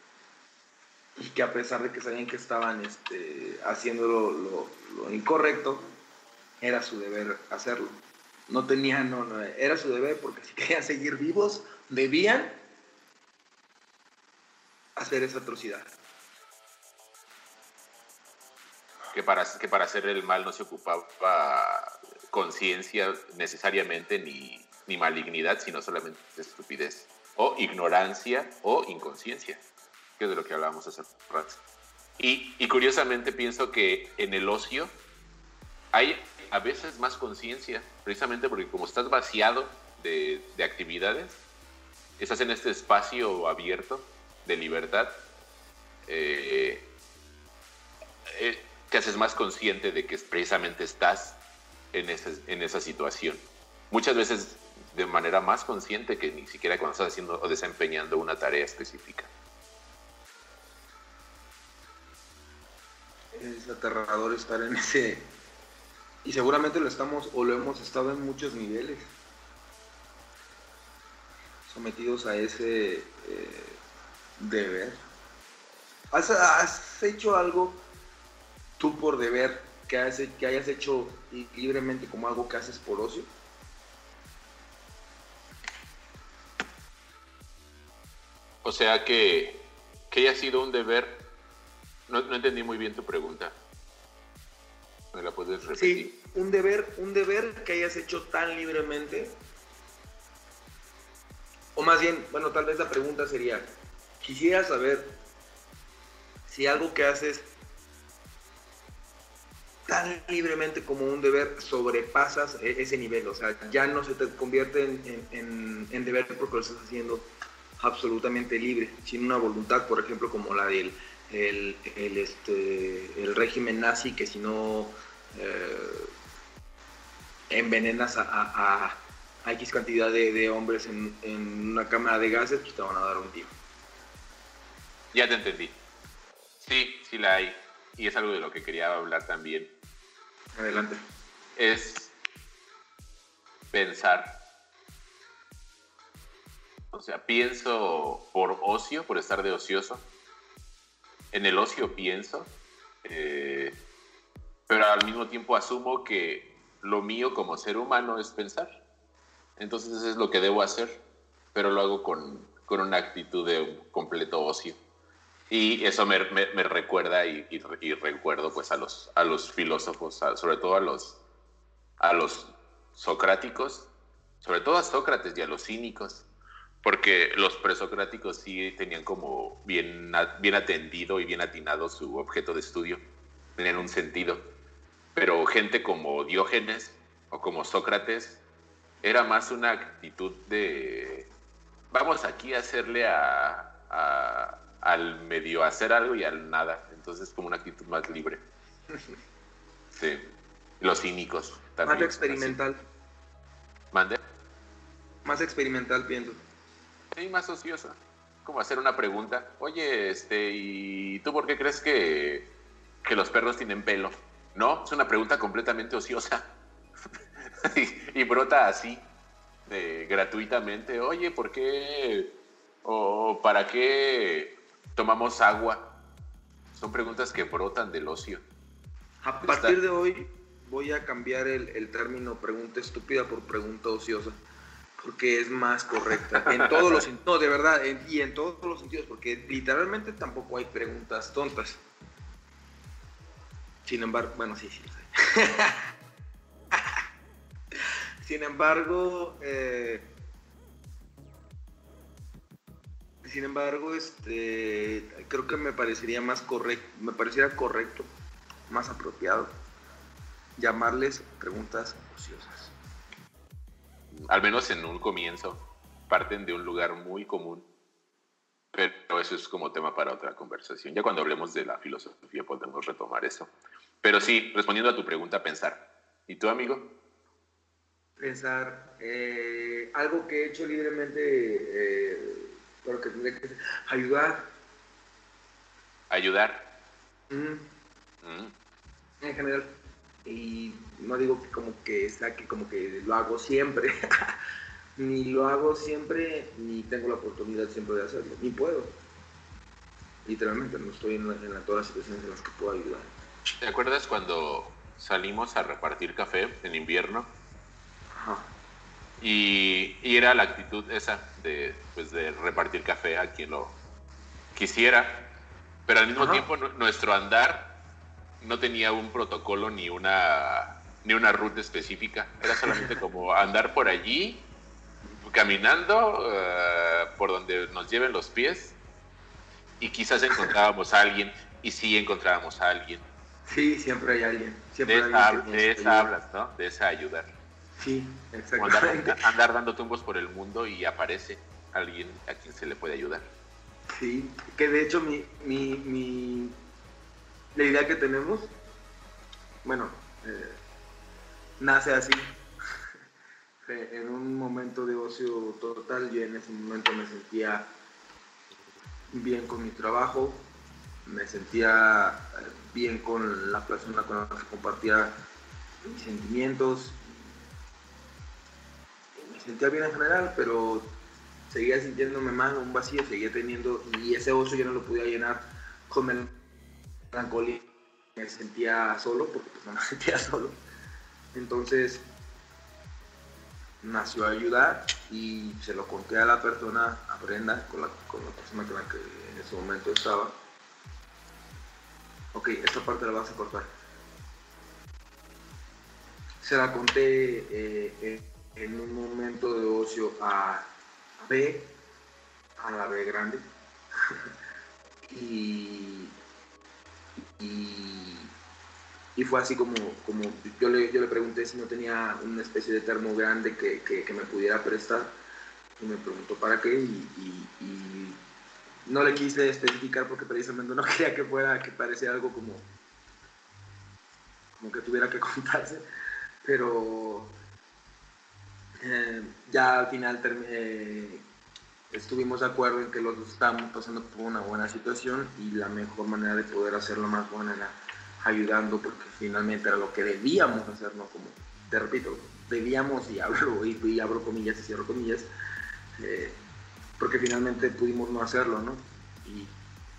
Speaker 3: Y que a pesar de que sabían que estaban este, haciendo lo, incorrecto, era su deber hacerlo. No tenían, no, no, era su deber porque si querían seguir vivos, debían hacer esa atrocidad.
Speaker 2: Que para, que para hacer el mal no se ocupaba conciencia necesariamente ni, ni malignidad, sino solamente estupidez o ignorancia o inconsciencia, que es de lo que hablábamos hace rato. Y, y curiosamente pienso que en el ocio hay a veces más conciencia, precisamente porque como estás vaciado de, de, actividades, estás en este espacio abierto de libertad, eh, te haces más consciente de que precisamente estás en esa, en esa situación. Muchas veces de manera más consciente que ni siquiera cuando estás haciendo o desempeñando una tarea específica.
Speaker 3: Es aterrador estar en ese... Y seguramente lo estamos o lo hemos estado en muchos niveles. Sometidos a ese eh, deber. ¿Has, ¿Has, hecho algo tú por deber que, que hayas hecho libremente como algo que haces por ocio?
Speaker 2: O sea que, que haya sido un deber. No, entendí muy bien tu pregunta. ¿Me la puedes repetir?
Speaker 3: Sí, un deber, un deber que hayas hecho tan libremente. O más bien, bueno, tal vez la pregunta sería, quisiera saber si algo que haces tan libremente como un deber sobrepasas e-, ese nivel, o sea, ya no se te convierte en, deber porque lo estás haciendo absolutamente libre, sin una voluntad, por ejemplo, como la del el, este, el régimen nazi, que si no eh, envenenas a, a, X cantidad de, hombres en, una cámara de gases, pues te van a dar un tiro.
Speaker 2: Ya te entendí. Sí, sí la hay. Y es algo de lo que quería hablar también.
Speaker 3: Adelante.
Speaker 2: Es pensar o sea, pienso por ocio, por estar de ocioso. En el ocio pienso, eh, pero al mismo tiempo asumo que lo mío como ser humano es pensar. Entonces eso es lo que debo hacer, pero lo hago con, con una actitud de completo ocio. Y eso me, recuerda y, y, recuerdo pues a los, a los filósofos, sobre todo a los, a los socráticos, sobre todo a Sócrates y a los cínicos, porque los presocráticos sí tenían como bien, bien atendido y bien atinado su objeto de estudio, tenían un sentido. Pero gente como Diógenes o como Sócrates era más una actitud de vamos aquí a hacerle a, al medio hacer algo y al nada. Entonces como una actitud más libre. Sí. Los cínicos
Speaker 3: también. Más experimental.
Speaker 2: ¿Mande?
Speaker 3: Más experimental, pienso.
Speaker 2: Sí, más ociosa. Como hacer una pregunta. Oye, este, ¿y tú por qué crees que, que los perros tienen pelo? No, es una pregunta completamente ociosa. y, brota así, gratuitamente. Oye, ¿por qué? ¿O para qué tomamos agua? Son preguntas que brotan del ocio.
Speaker 3: A partir de hoy, voy a cambiar el, término pregunta estúpida por pregunta ociosa, porque es más correcta. En todos los no, de verdad, y en todos los sentidos, porque literalmente tampoco hay preguntas tontas. Sin embargo, bueno, sí, sí, sí. Sin embargo, eh, sin embargo, este, creo que me parecería más correcto, me pareciera correcto, más apropiado llamarles preguntas ociosas.
Speaker 2: Al menos en un comienzo, parten de un lugar muy común, pero eso es como tema para otra conversación. Ya cuando hablemos de la filosofía podemos retomar eso. Pero sí, respondiendo a tu pregunta, pensar. ¿Y tú, amigo?
Speaker 3: Pensar. Eh, algo que he hecho libremente, eh, pero que tendría que ayudar.
Speaker 2: Ayudar.
Speaker 3: Mm. En general y no digo que como que saque como que lo hago siempre, ni lo hago siempre, ni tengo la oportunidad siempre de hacerlo, ni puedo. Literalmente, no estoy en, todas las situaciones en las que puedo ayudar.
Speaker 2: ¿Te acuerdas cuando salimos a repartir café en invierno? Ajá. Y, y, era la actitud esa de, pues, de repartir café a quien lo quisiera, pero al mismo tiempo nuestro andar no tenía un protocolo ni una, ni una ruta específica. Era solamente como andar por allí, caminando eh, por donde nos lleven los pies y quizás encontrábamos a alguien y sí encontrábamos a alguien.
Speaker 3: Sí, siempre hay alguien. Siempre
Speaker 2: de, esa, de esa hablas, ¿no? De esa ayudar.
Speaker 3: Sí, exactamente.
Speaker 2: Andar, andar, dando tumbos por el mundo y aparece alguien a quien se le puede ayudar.
Speaker 3: Sí, que de hecho mi, mi, mi la idea que tenemos, bueno, eh, nace así. en un momento de ocio total, yo en ese momento me sentía bien con mi trabajo, me sentía eh, bien con la persona con la que compartía mis sentimientos, sentía bien en general, pero seguía sintiéndome mal, un vacío, seguía teniendo, y ese ocio yo no lo podía llenar con el melancolía, me sentía solo, porque pues no me sentía solo. Entonces nació a ayudar y se lo conté a la persona, a Brenda, con la, con la persona con la que en ese momento estaba. Ok, esta parte la vas a cortar. Se la conté eh, en un momento de ocio a B, a la B grande. y y, fue así como, como yo, le, yo le pregunté si no tenía una especie de termo grande que, que, me pudiera prestar. Y me preguntó para qué y, no le quise especificar porque precisamente no quería que fuera, que pareciera algo como, como que tuviera que contarse, pero eh, ya al final eh, estuvimos de acuerdo en que los dos estábamos pasando por una buena situación y la mejor manera de poder hacerlo más buena era ayudando porque finalmente era lo que debíamos hacer, ¿no? Como, te repito, debíamos y abro, y, abro comillas y cierro comillas, eh, porque finalmente pudimos no hacerlo, ¿no? Y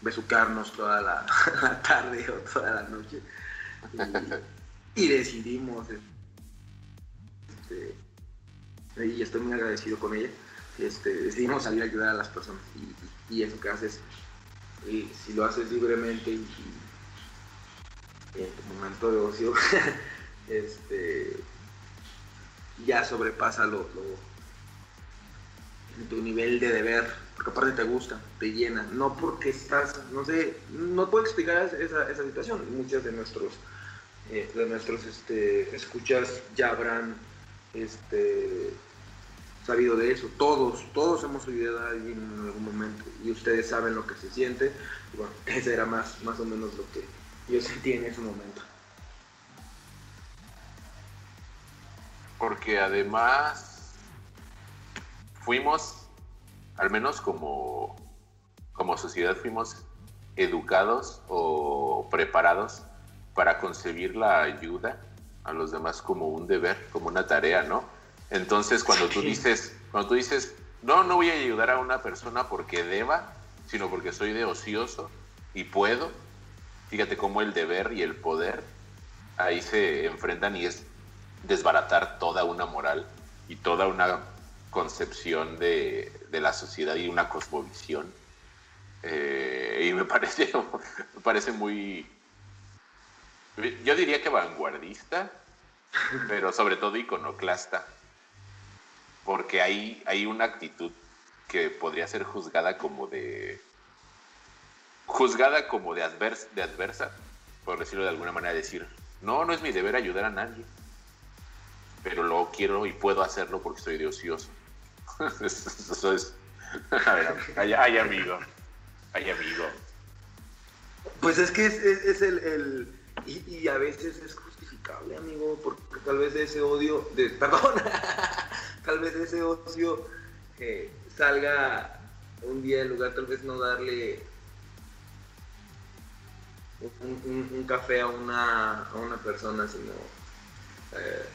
Speaker 3: besucarnos toda la, tarde o toda la noche. Y, decidimos, este, y estoy muy agradecido con ella este, decidimos salir a ayudar a las personas y, eso que haces, y si lo haces libremente y, en tu momento de ocio, este, ya sobrepasa lo, tu nivel de deber, porque aparte te gusta, te llena, no porque estás, no sé, no puedo explicar esa, esa situación, muchos de nuestros, eh, de nuestros este, escuchas ya habrán este, sabido de eso. Todos, todos hemos ayudado a alguien en algún momento y ustedes saben lo que se siente. bueno, ese era más, más o menos lo que yo sentí en ese momento.
Speaker 2: Porque además fuimos, al menos como, como sociedad, fuimos educados o preparados para concebir la ayuda a los demás como un deber, como una tarea, ¿no? Entonces, cuando tú dices, cuando tú dices, no, no voy a ayudar a una persona porque deba, sino porque soy de ocioso y puedo, fíjate cómo el deber y el poder ahí se enfrentan y es desbaratar toda una moral y toda una concepción de, la sociedad y una cosmovisión. Eh, y me parece, me parece muy, yo diría que vanguardista, pero sobre todo iconoclasta, porque hay, hay una actitud que podría ser juzgada como de juzgada como de, de adversa, por decirlo de alguna manera, decir, no, no es mi deber ayudar a nadie, pero lo quiero y puedo hacerlo porque soy de ocioso. Eso es... ay, amigo, ay, amigo.
Speaker 3: Pues es que es, el, y, a veces es justificable, amigo, porque tal vez ese odio, de, perdón, tal vez ese odio eh, salga un día en lugar tal vez no darle un, café a una, a una persona, sino eh,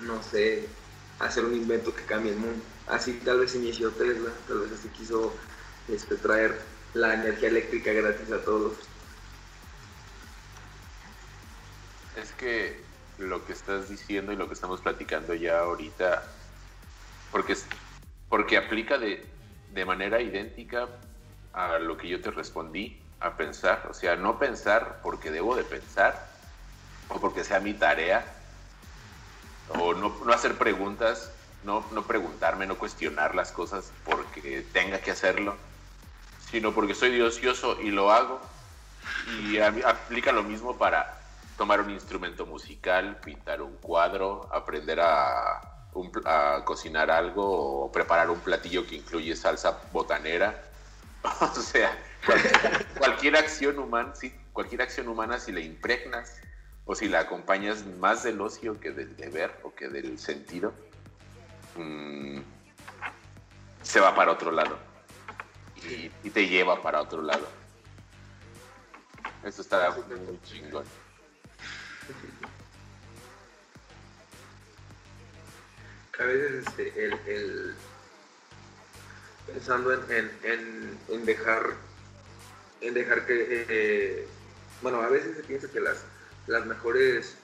Speaker 3: no sé, hacer un invento que cambie el mundo. Así tal vez inició Tesla, tal vez así quiso este, traer la energía eléctrica gratis a todos.
Speaker 2: Es que lo que estás diciendo y lo que estamos platicando ya ahorita, porque, porque aplica de, de manera idéntica a lo que yo te respondí, a pensar, o sea, no pensar porque debo de pensar o porque sea mi tarea, o no, no hacer preguntas, no, no preguntarme, no cuestionar las cosas porque tenga que hacerlo, sino porque soy diocioso y lo hago. Y aplica lo mismo para tomar un instrumento musical, pintar un cuadro, aprender a, a cocinar algo o preparar un platillo que incluye salsa botanera o sea, cualquier, acción humana, sí, cualquier acción humana si la impregnas o si la acompañas más del ocio que del deber o que del sentido, mm, se va para otro lado y, te lleva para otro lado. Eso está muy chingón.
Speaker 3: A veces este, el pensando en, en, dejar en dejar que eh, bueno a veces se piensa que las las mejores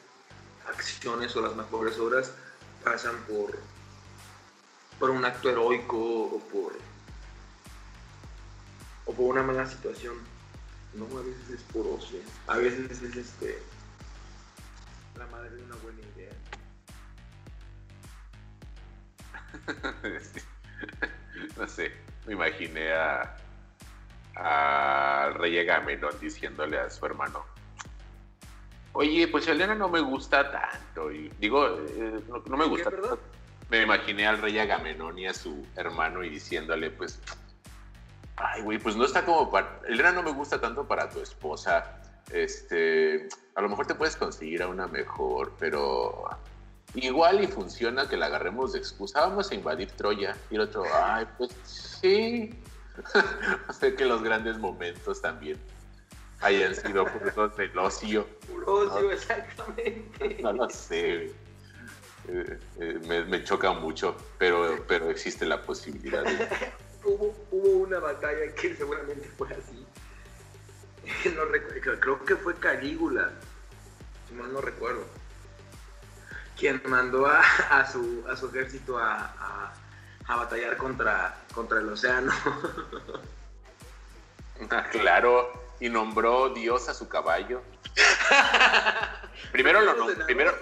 Speaker 3: acciones o las mejores obras pasan por por un acto heroico o por o por una mala situación no a veces es por ocio a veces es este la madre de una buena
Speaker 2: no sé, me imaginé a, a Rey Agamenón diciéndole a su hermano, oye, pues Elena no me gusta tanto. Y digo, eh, no, me gusta tanto. Me imaginé al rey Agamenón y a su hermano y diciéndole, pues, ay, güey, pues no está como para... Elena no me gusta tanto para tu esposa. Este, a lo mejor te puedes conseguir a una mejor, pero igual y funciona que la agarremos de excusa, vamos a invadir Troya. Y el otro, ay, pues sí. sé que los grandes momentos también hayan sido puros del ocio.
Speaker 3: Puro ocio, exactamente.
Speaker 2: No lo sé. Eh, eh, me, choca mucho, pero, pero existe la posibilidad.
Speaker 3: hubo, hubo una batalla que seguramente fue así. No creo que fue Calígula, si mal no recuerdo quien mandó a, su, a su ejército a, batallar contra, contra el océano.
Speaker 2: Ah, claro, y nombró Dios a su caballo. primero lo nombró, primero,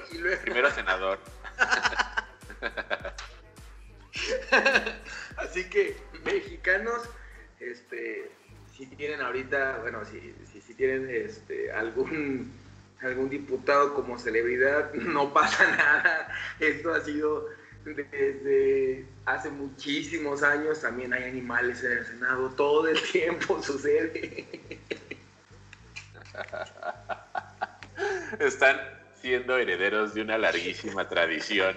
Speaker 2: primero senador.
Speaker 3: Así que, mexicanos, este, si tienen ahorita, bueno, si, si, si tienen este, algún algún diputado como celebridad, no pasa nada. Esto ha sido desde hace muchísimos años. También hay animales en el Senado, todo el tiempo sucede.
Speaker 2: Están siendo herederos de una larguísima tradición.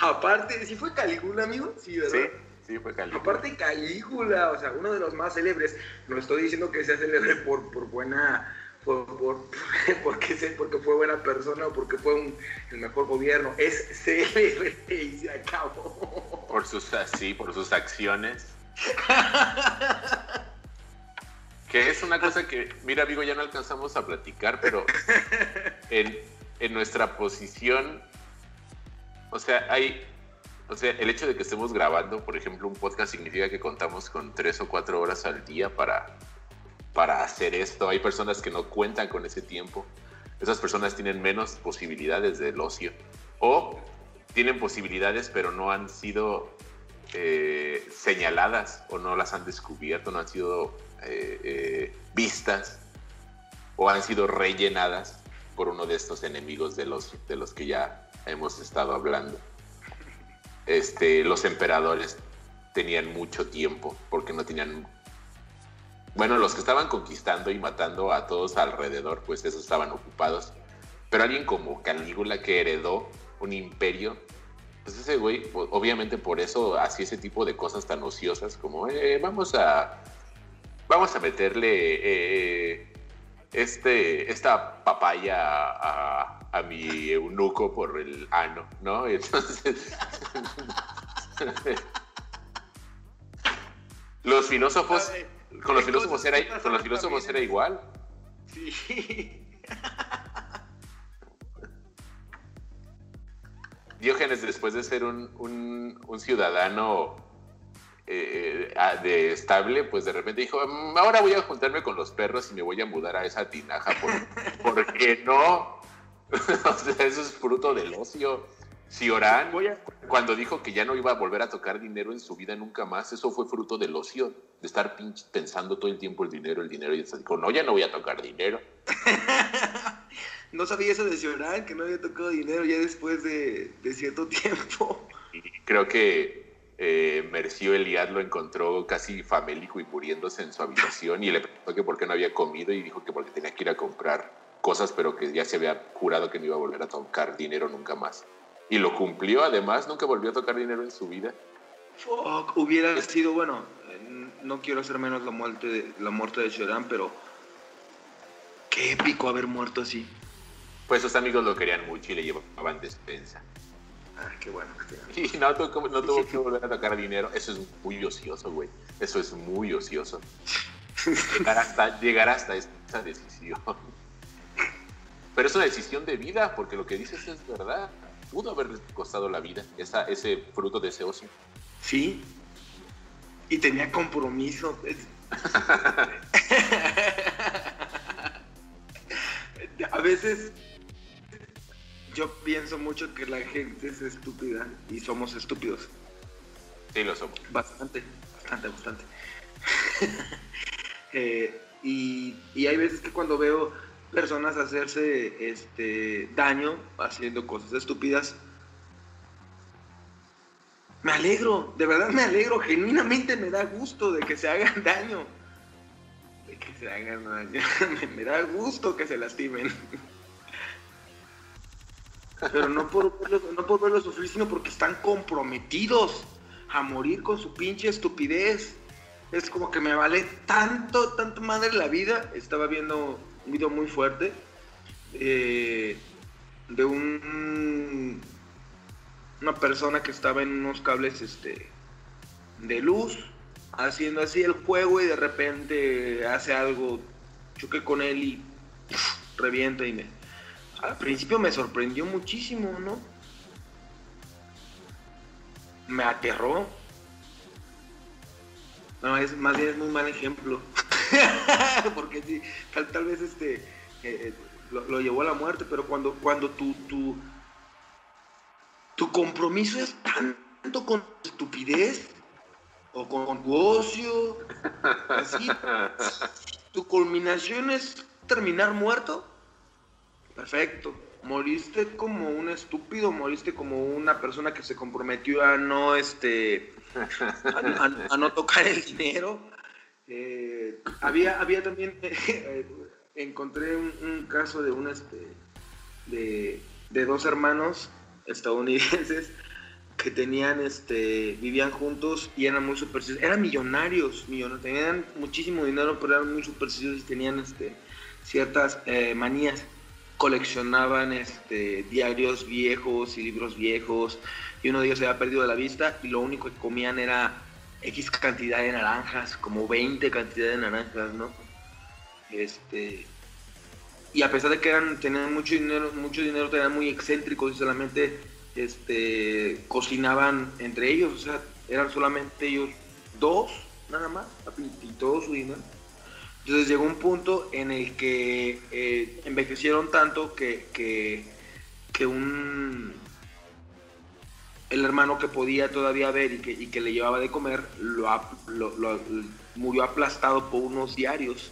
Speaker 3: Aparte, ¿sí fue Calígula, amigo?
Speaker 2: Sí, ¿verdad? Sí, fue Calígula.
Speaker 3: Aparte Calígula, o sea, uno de los más célebres. No estoy diciendo que sea célebre por, por buena por, por, porque, porque fue buena persona o porque fue el mejor gobierno. Es célebre y se acabó.
Speaker 2: Por sus, sí, por sus acciones. Que es una cosa que, mira, amigo, ya no alcanzamos a platicar, pero en, en nuestra posición, o sea, hay, o sea, el hecho de que estemos grabando, por ejemplo, un podcast significa que contamos con tres o cuatro horas al día para, para hacer esto. Hay personas que no cuentan con ese tiempo. Esas personas tienen menos posibilidades del ocio. O tienen posibilidades, pero no han sido eh, señaladas o no las han descubierto, no han sido eh, eh, vistas o han sido rellenadas por uno de estos enemigos de los, de los que ya hemos estado hablando. Este, los emperadores tenían mucho tiempo porque no tenían... Bueno, los que estaban conquistando y matando a todos alrededor, pues esos estaban ocupados. Pero alguien como Calígula que heredó un imperio pues ese güey, obviamente por eso hacía ese tipo de cosas tan ociosas como, eh, vamos a, vamos a meterle eh, este, esta papaya a, a, mi eunuco por el ano, ¿no? Entonces, los filósofos, con los filósofos era, con los filósofos era igual. Sí. Diógenes, después de ser un, ciudadano eh, eh, de estable, pues de repente dijo, mm, ahora voy a juntarme con los perros y me voy a mudar a esa tinaja, ¿por, qué no? o sea, eso es fruto del ocio. Si Orán, cuando dijo que ya no iba a volver a tocar dinero en su vida nunca más, eso fue fruto del ocio, de estar pensando todo el tiempo el dinero, el dinero, y dijo, no, ya no voy a tocar dinero.
Speaker 3: no sabía eso de Sioran, que no había tocado dinero ya después de, cierto tiempo.
Speaker 2: creo que eh, Mercio Eliad lo encontró casi famélico y muriéndose en su habitación y le preguntó que por qué no había comido y dijo que porque tenía que ir a comprar cosas, pero que ya se había jurado que no iba a volver a tocar dinero nunca más. Y lo cumplió, además, nunca volvió a tocar dinero en su vida.
Speaker 3: Fuck, hubiera sido, bueno, no quiero hacer menos la muerte de, la muerte de Sioran, pero qué épico haber muerto así.
Speaker 2: Pues sus amigos lo querían mucho y le llevaban despensa.
Speaker 3: Ah, qué bueno.
Speaker 2: Y no, no tuvo que volver a tocar dinero. Eso es muy ocioso, güey. Eso es muy ocioso. llegar, hasta, llegar hasta esa decisión. Pero es una decisión de vida, porque lo que dices es verdad. Pudo haberle costado la vida, esa, ese fruto de ese ocio.
Speaker 3: Sí. Y tenía compromiso. a veces yo pienso mucho que la gente es estúpida y somos estúpidos.
Speaker 2: Sí, lo somos.
Speaker 3: Bastante, bastante, bastante. Eh, y, hay veces que cuando veo personas hacerse este, daño haciendo cosas estúpidas, me alegro, de verdad me alegro, genuinamente me da gusto de que se hagan daño. De que se hagan daño. me da gusto que se lastimen. Pero no por, verlos, no por verlos sufrir, sino porque están comprometidos a morir con su pinche estupidez. Es como que me vale tanto, tanto madre la vida. Estaba viendo un video muy fuerte eh, de un una persona que estaba en unos cables este, de luz, haciendo así el juego y de repente hace algo, choque con él y revienta y me, al principio me sorprendió muchísimo, ¿no? Me aterró. No, es más bien es muy mal ejemplo. Porque sí, tal, vez este eh, eh, lo, llevó a la muerte, pero cuando, cuando tu, tu, tu compromiso es tanto con estupidez o con tu ocio, así, tu culminación es terminar muerto perfecto. Moriste como un estúpido, moriste como una persona que se comprometió a no, este, a, no tocar el dinero. Eh, había, había también, eh, encontré un, caso de un, este, de, de dos hermanos estadounidenses que tenían, este, vivían juntos y eran muy supersticiosos, eran millonarios, millonarios, tenían muchísimo dinero, pero eran muy supersticiosos y tenían, este, ciertas eh, manías coleccionaban este, diarios viejos y libros viejos y uno de ellos se había perdido de la vista y lo único que comían era X cantidad de naranjas, como 20 cantidad de naranjas, ¿no? Este, y a pesar de que eran, tenían mucho dinero, mucho dinero, eran muy excéntricos y solamente este, cocinaban entre ellos, o sea, eran solamente ellos dos, nada más, y todo su dinero. Entonces llegó un punto en el que eh, envejecieron tanto que, que, un el hermano que podía todavía ver y que, y que le llevaba de comer lo, lo, murió aplastado por unos diarios.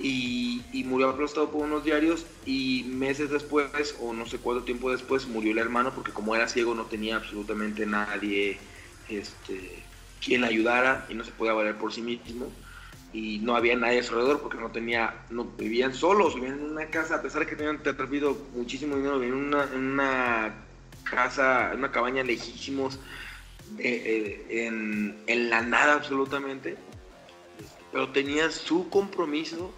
Speaker 3: Y, murió aplastado por unos diarios y meses después, o no sé cuánto tiempo después, murió el hermano porque como era ciego no tenía absolutamente nadie este, quien le ayudara y no se podía valer por sí mismo. Y no había nadie alrededor porque no tenía, no vivían solos, vivían en una casa, a pesar de que tenían traído muchísimo dinero, vivían en una, en una casa, una cabaña lejísimos, eh, eh, en, la nada absolutamente, pero tenían su compromiso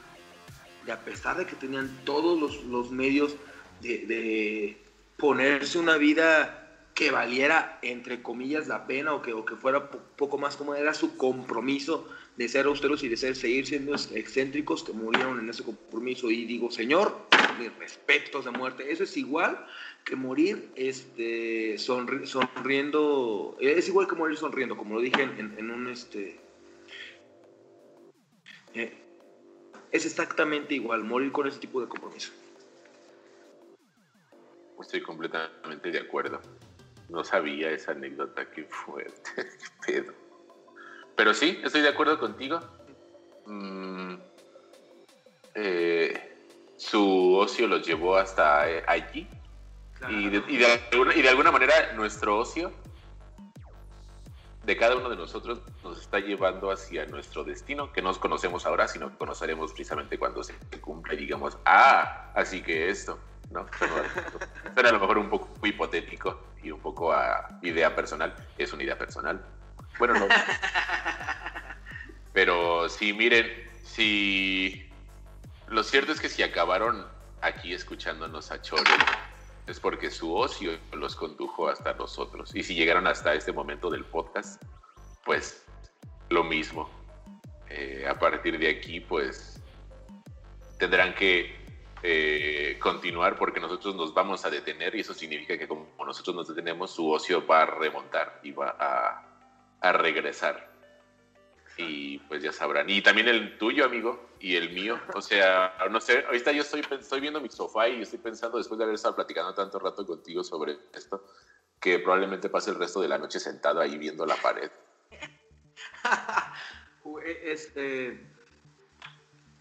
Speaker 3: y a pesar de que tenían todos los, medios de, ponerse una vida que valiera, entre comillas, la pena o que, o que fuera poco más como era su compromiso de ser austeros y de ser, seguir siendo excéntricos que murieron en ese compromiso. Y digo, Señor, mis respetos de muerte. Eso es igual que morir este, sonriendo, es igual que morir sonriendo, como lo dije en, un... Este, eh, es exactamente igual, morir con ese tipo de compromiso.
Speaker 2: Estoy completamente de acuerdo. No sabía esa anécdota, qué fuerte, qué pedo. Pero sí, estoy de acuerdo contigo. Mm, eh, su ocio los llevó hasta eh, allí. Y, y de alguna manera nuestro ocio de cada uno de nosotros nos está llevando hacia nuestro destino, que no conocemos ahora, sino que conoceremos precisamente cuando se cumpla y digamos, ah, así que esto, ¿no? Pero a lo mejor un poco hipotético y un poco a idea personal, es una idea personal. Bueno, no. Pero sí, miren, si... Lo cierto es que si acabaron aquí escuchándonos a Chore, es porque su ocio los condujo hasta nosotros. Y si llegaron hasta este momento del podcast, pues lo mismo. Eh, a partir de aquí, pues tendrán que eh, continuar porque nosotros nos vamos a detener y eso significa que como nosotros nos detenemos, su ocio va a remontar y va a, a regresar y pues ya sabrán. Y también el tuyo, amigo, y el mío. O sea, no sé, ahorita yo estoy, estoy viendo mi sofá y estoy pensando, después de haber estado platicando tanto rato contigo sobre esto, que probablemente pase el resto de la noche sentado ahí viendo la pared.
Speaker 3: este.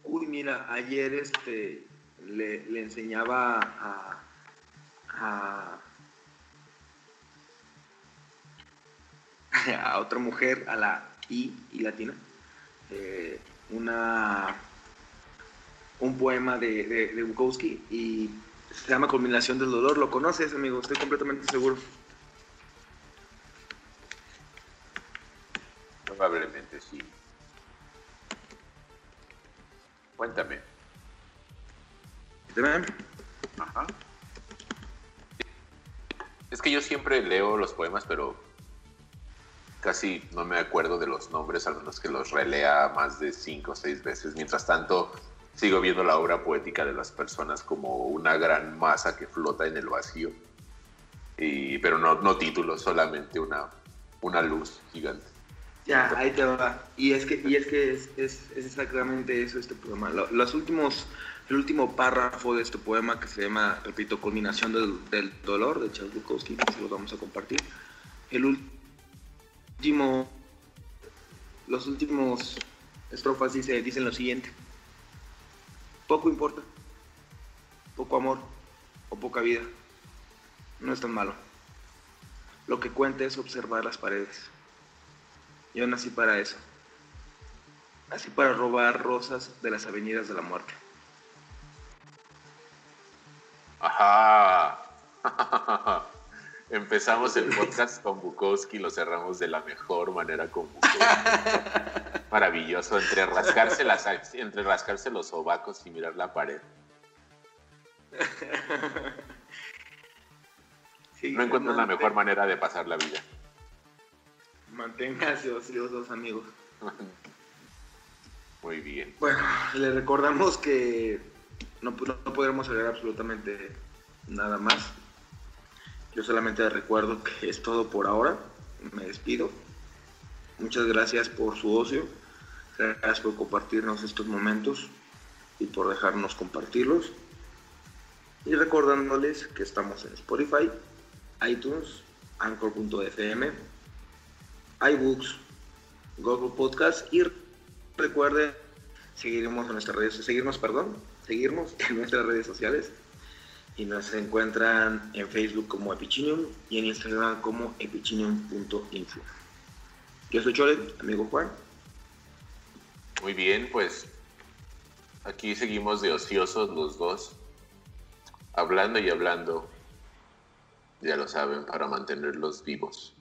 Speaker 3: Uy, mira, ayer este le, le enseñaba a, a, a otra mujer, a la y, latina, eh, una, un poema de, de, Bukowski y se llama Culminación del Dolor. ¿Lo conoces, amigo? Estoy completamente seguro.
Speaker 2: Probablemente sí. Cuéntame.
Speaker 3: ¿Te ven?
Speaker 2: Ajá. Es que yo siempre leo los poemas, pero casi no me acuerdo de los nombres, al menos que los relea más de cinco o seis veces. Mientras tanto, sigo viendo la obra poética de las personas como una gran masa que flota en el vacío. Y, pero no, no títulos, solamente una, una luz gigante.
Speaker 3: Ya, ahí te va. Y es que, y es, que es, es, exactamente eso este poema. Los últimos, el último párrafo de este poema que se llama, repito, Culminación del, del Dolor de Charles Bukowski, que se lo vamos a compartir. El último los últimos estrofas dice, dicen lo siguiente. Poco importa, poco amor o poca vida. No es tan malo. Lo que cuenta es observar las paredes. Yo nací para eso. Nací para robar rosas de las avenidas de la muerte.
Speaker 2: Ajá. Empezamos el podcast con Bukowski y lo cerramos de la mejor manera con Bukowski. Maravilloso, entre rascarse, las, entre rascarse los sobacos y mirar la pared. no encuentro una mejor manera de pasar la vida.
Speaker 3: Manténgase ociosos, amigos.
Speaker 2: Muy bien.
Speaker 3: Bueno, le recordamos que no, no podremos agregar absolutamente nada más. Yo solamente recuerdo que es todo por ahora. Me despido. Muchas gracias por su ocio. Gracias por compartirnos estos momentos y por dejarnos compartirlos. Y recordándoles que estamos en Spotify, iTunes, Anchor.fm, iBooks, Google Podcast y recuerden seguirnos en nuestras redes, seguirnos, perdón, seguirnos en nuestras redes sociales y nos encuentran en Facebook como Epichinium y en Instagram como epichinium.info. Yo soy Chole, amigo Juan.
Speaker 2: Muy bien, pues aquí seguimos de ociosos los dos, hablando y hablando, ya lo saben, para mantenerlos vivos.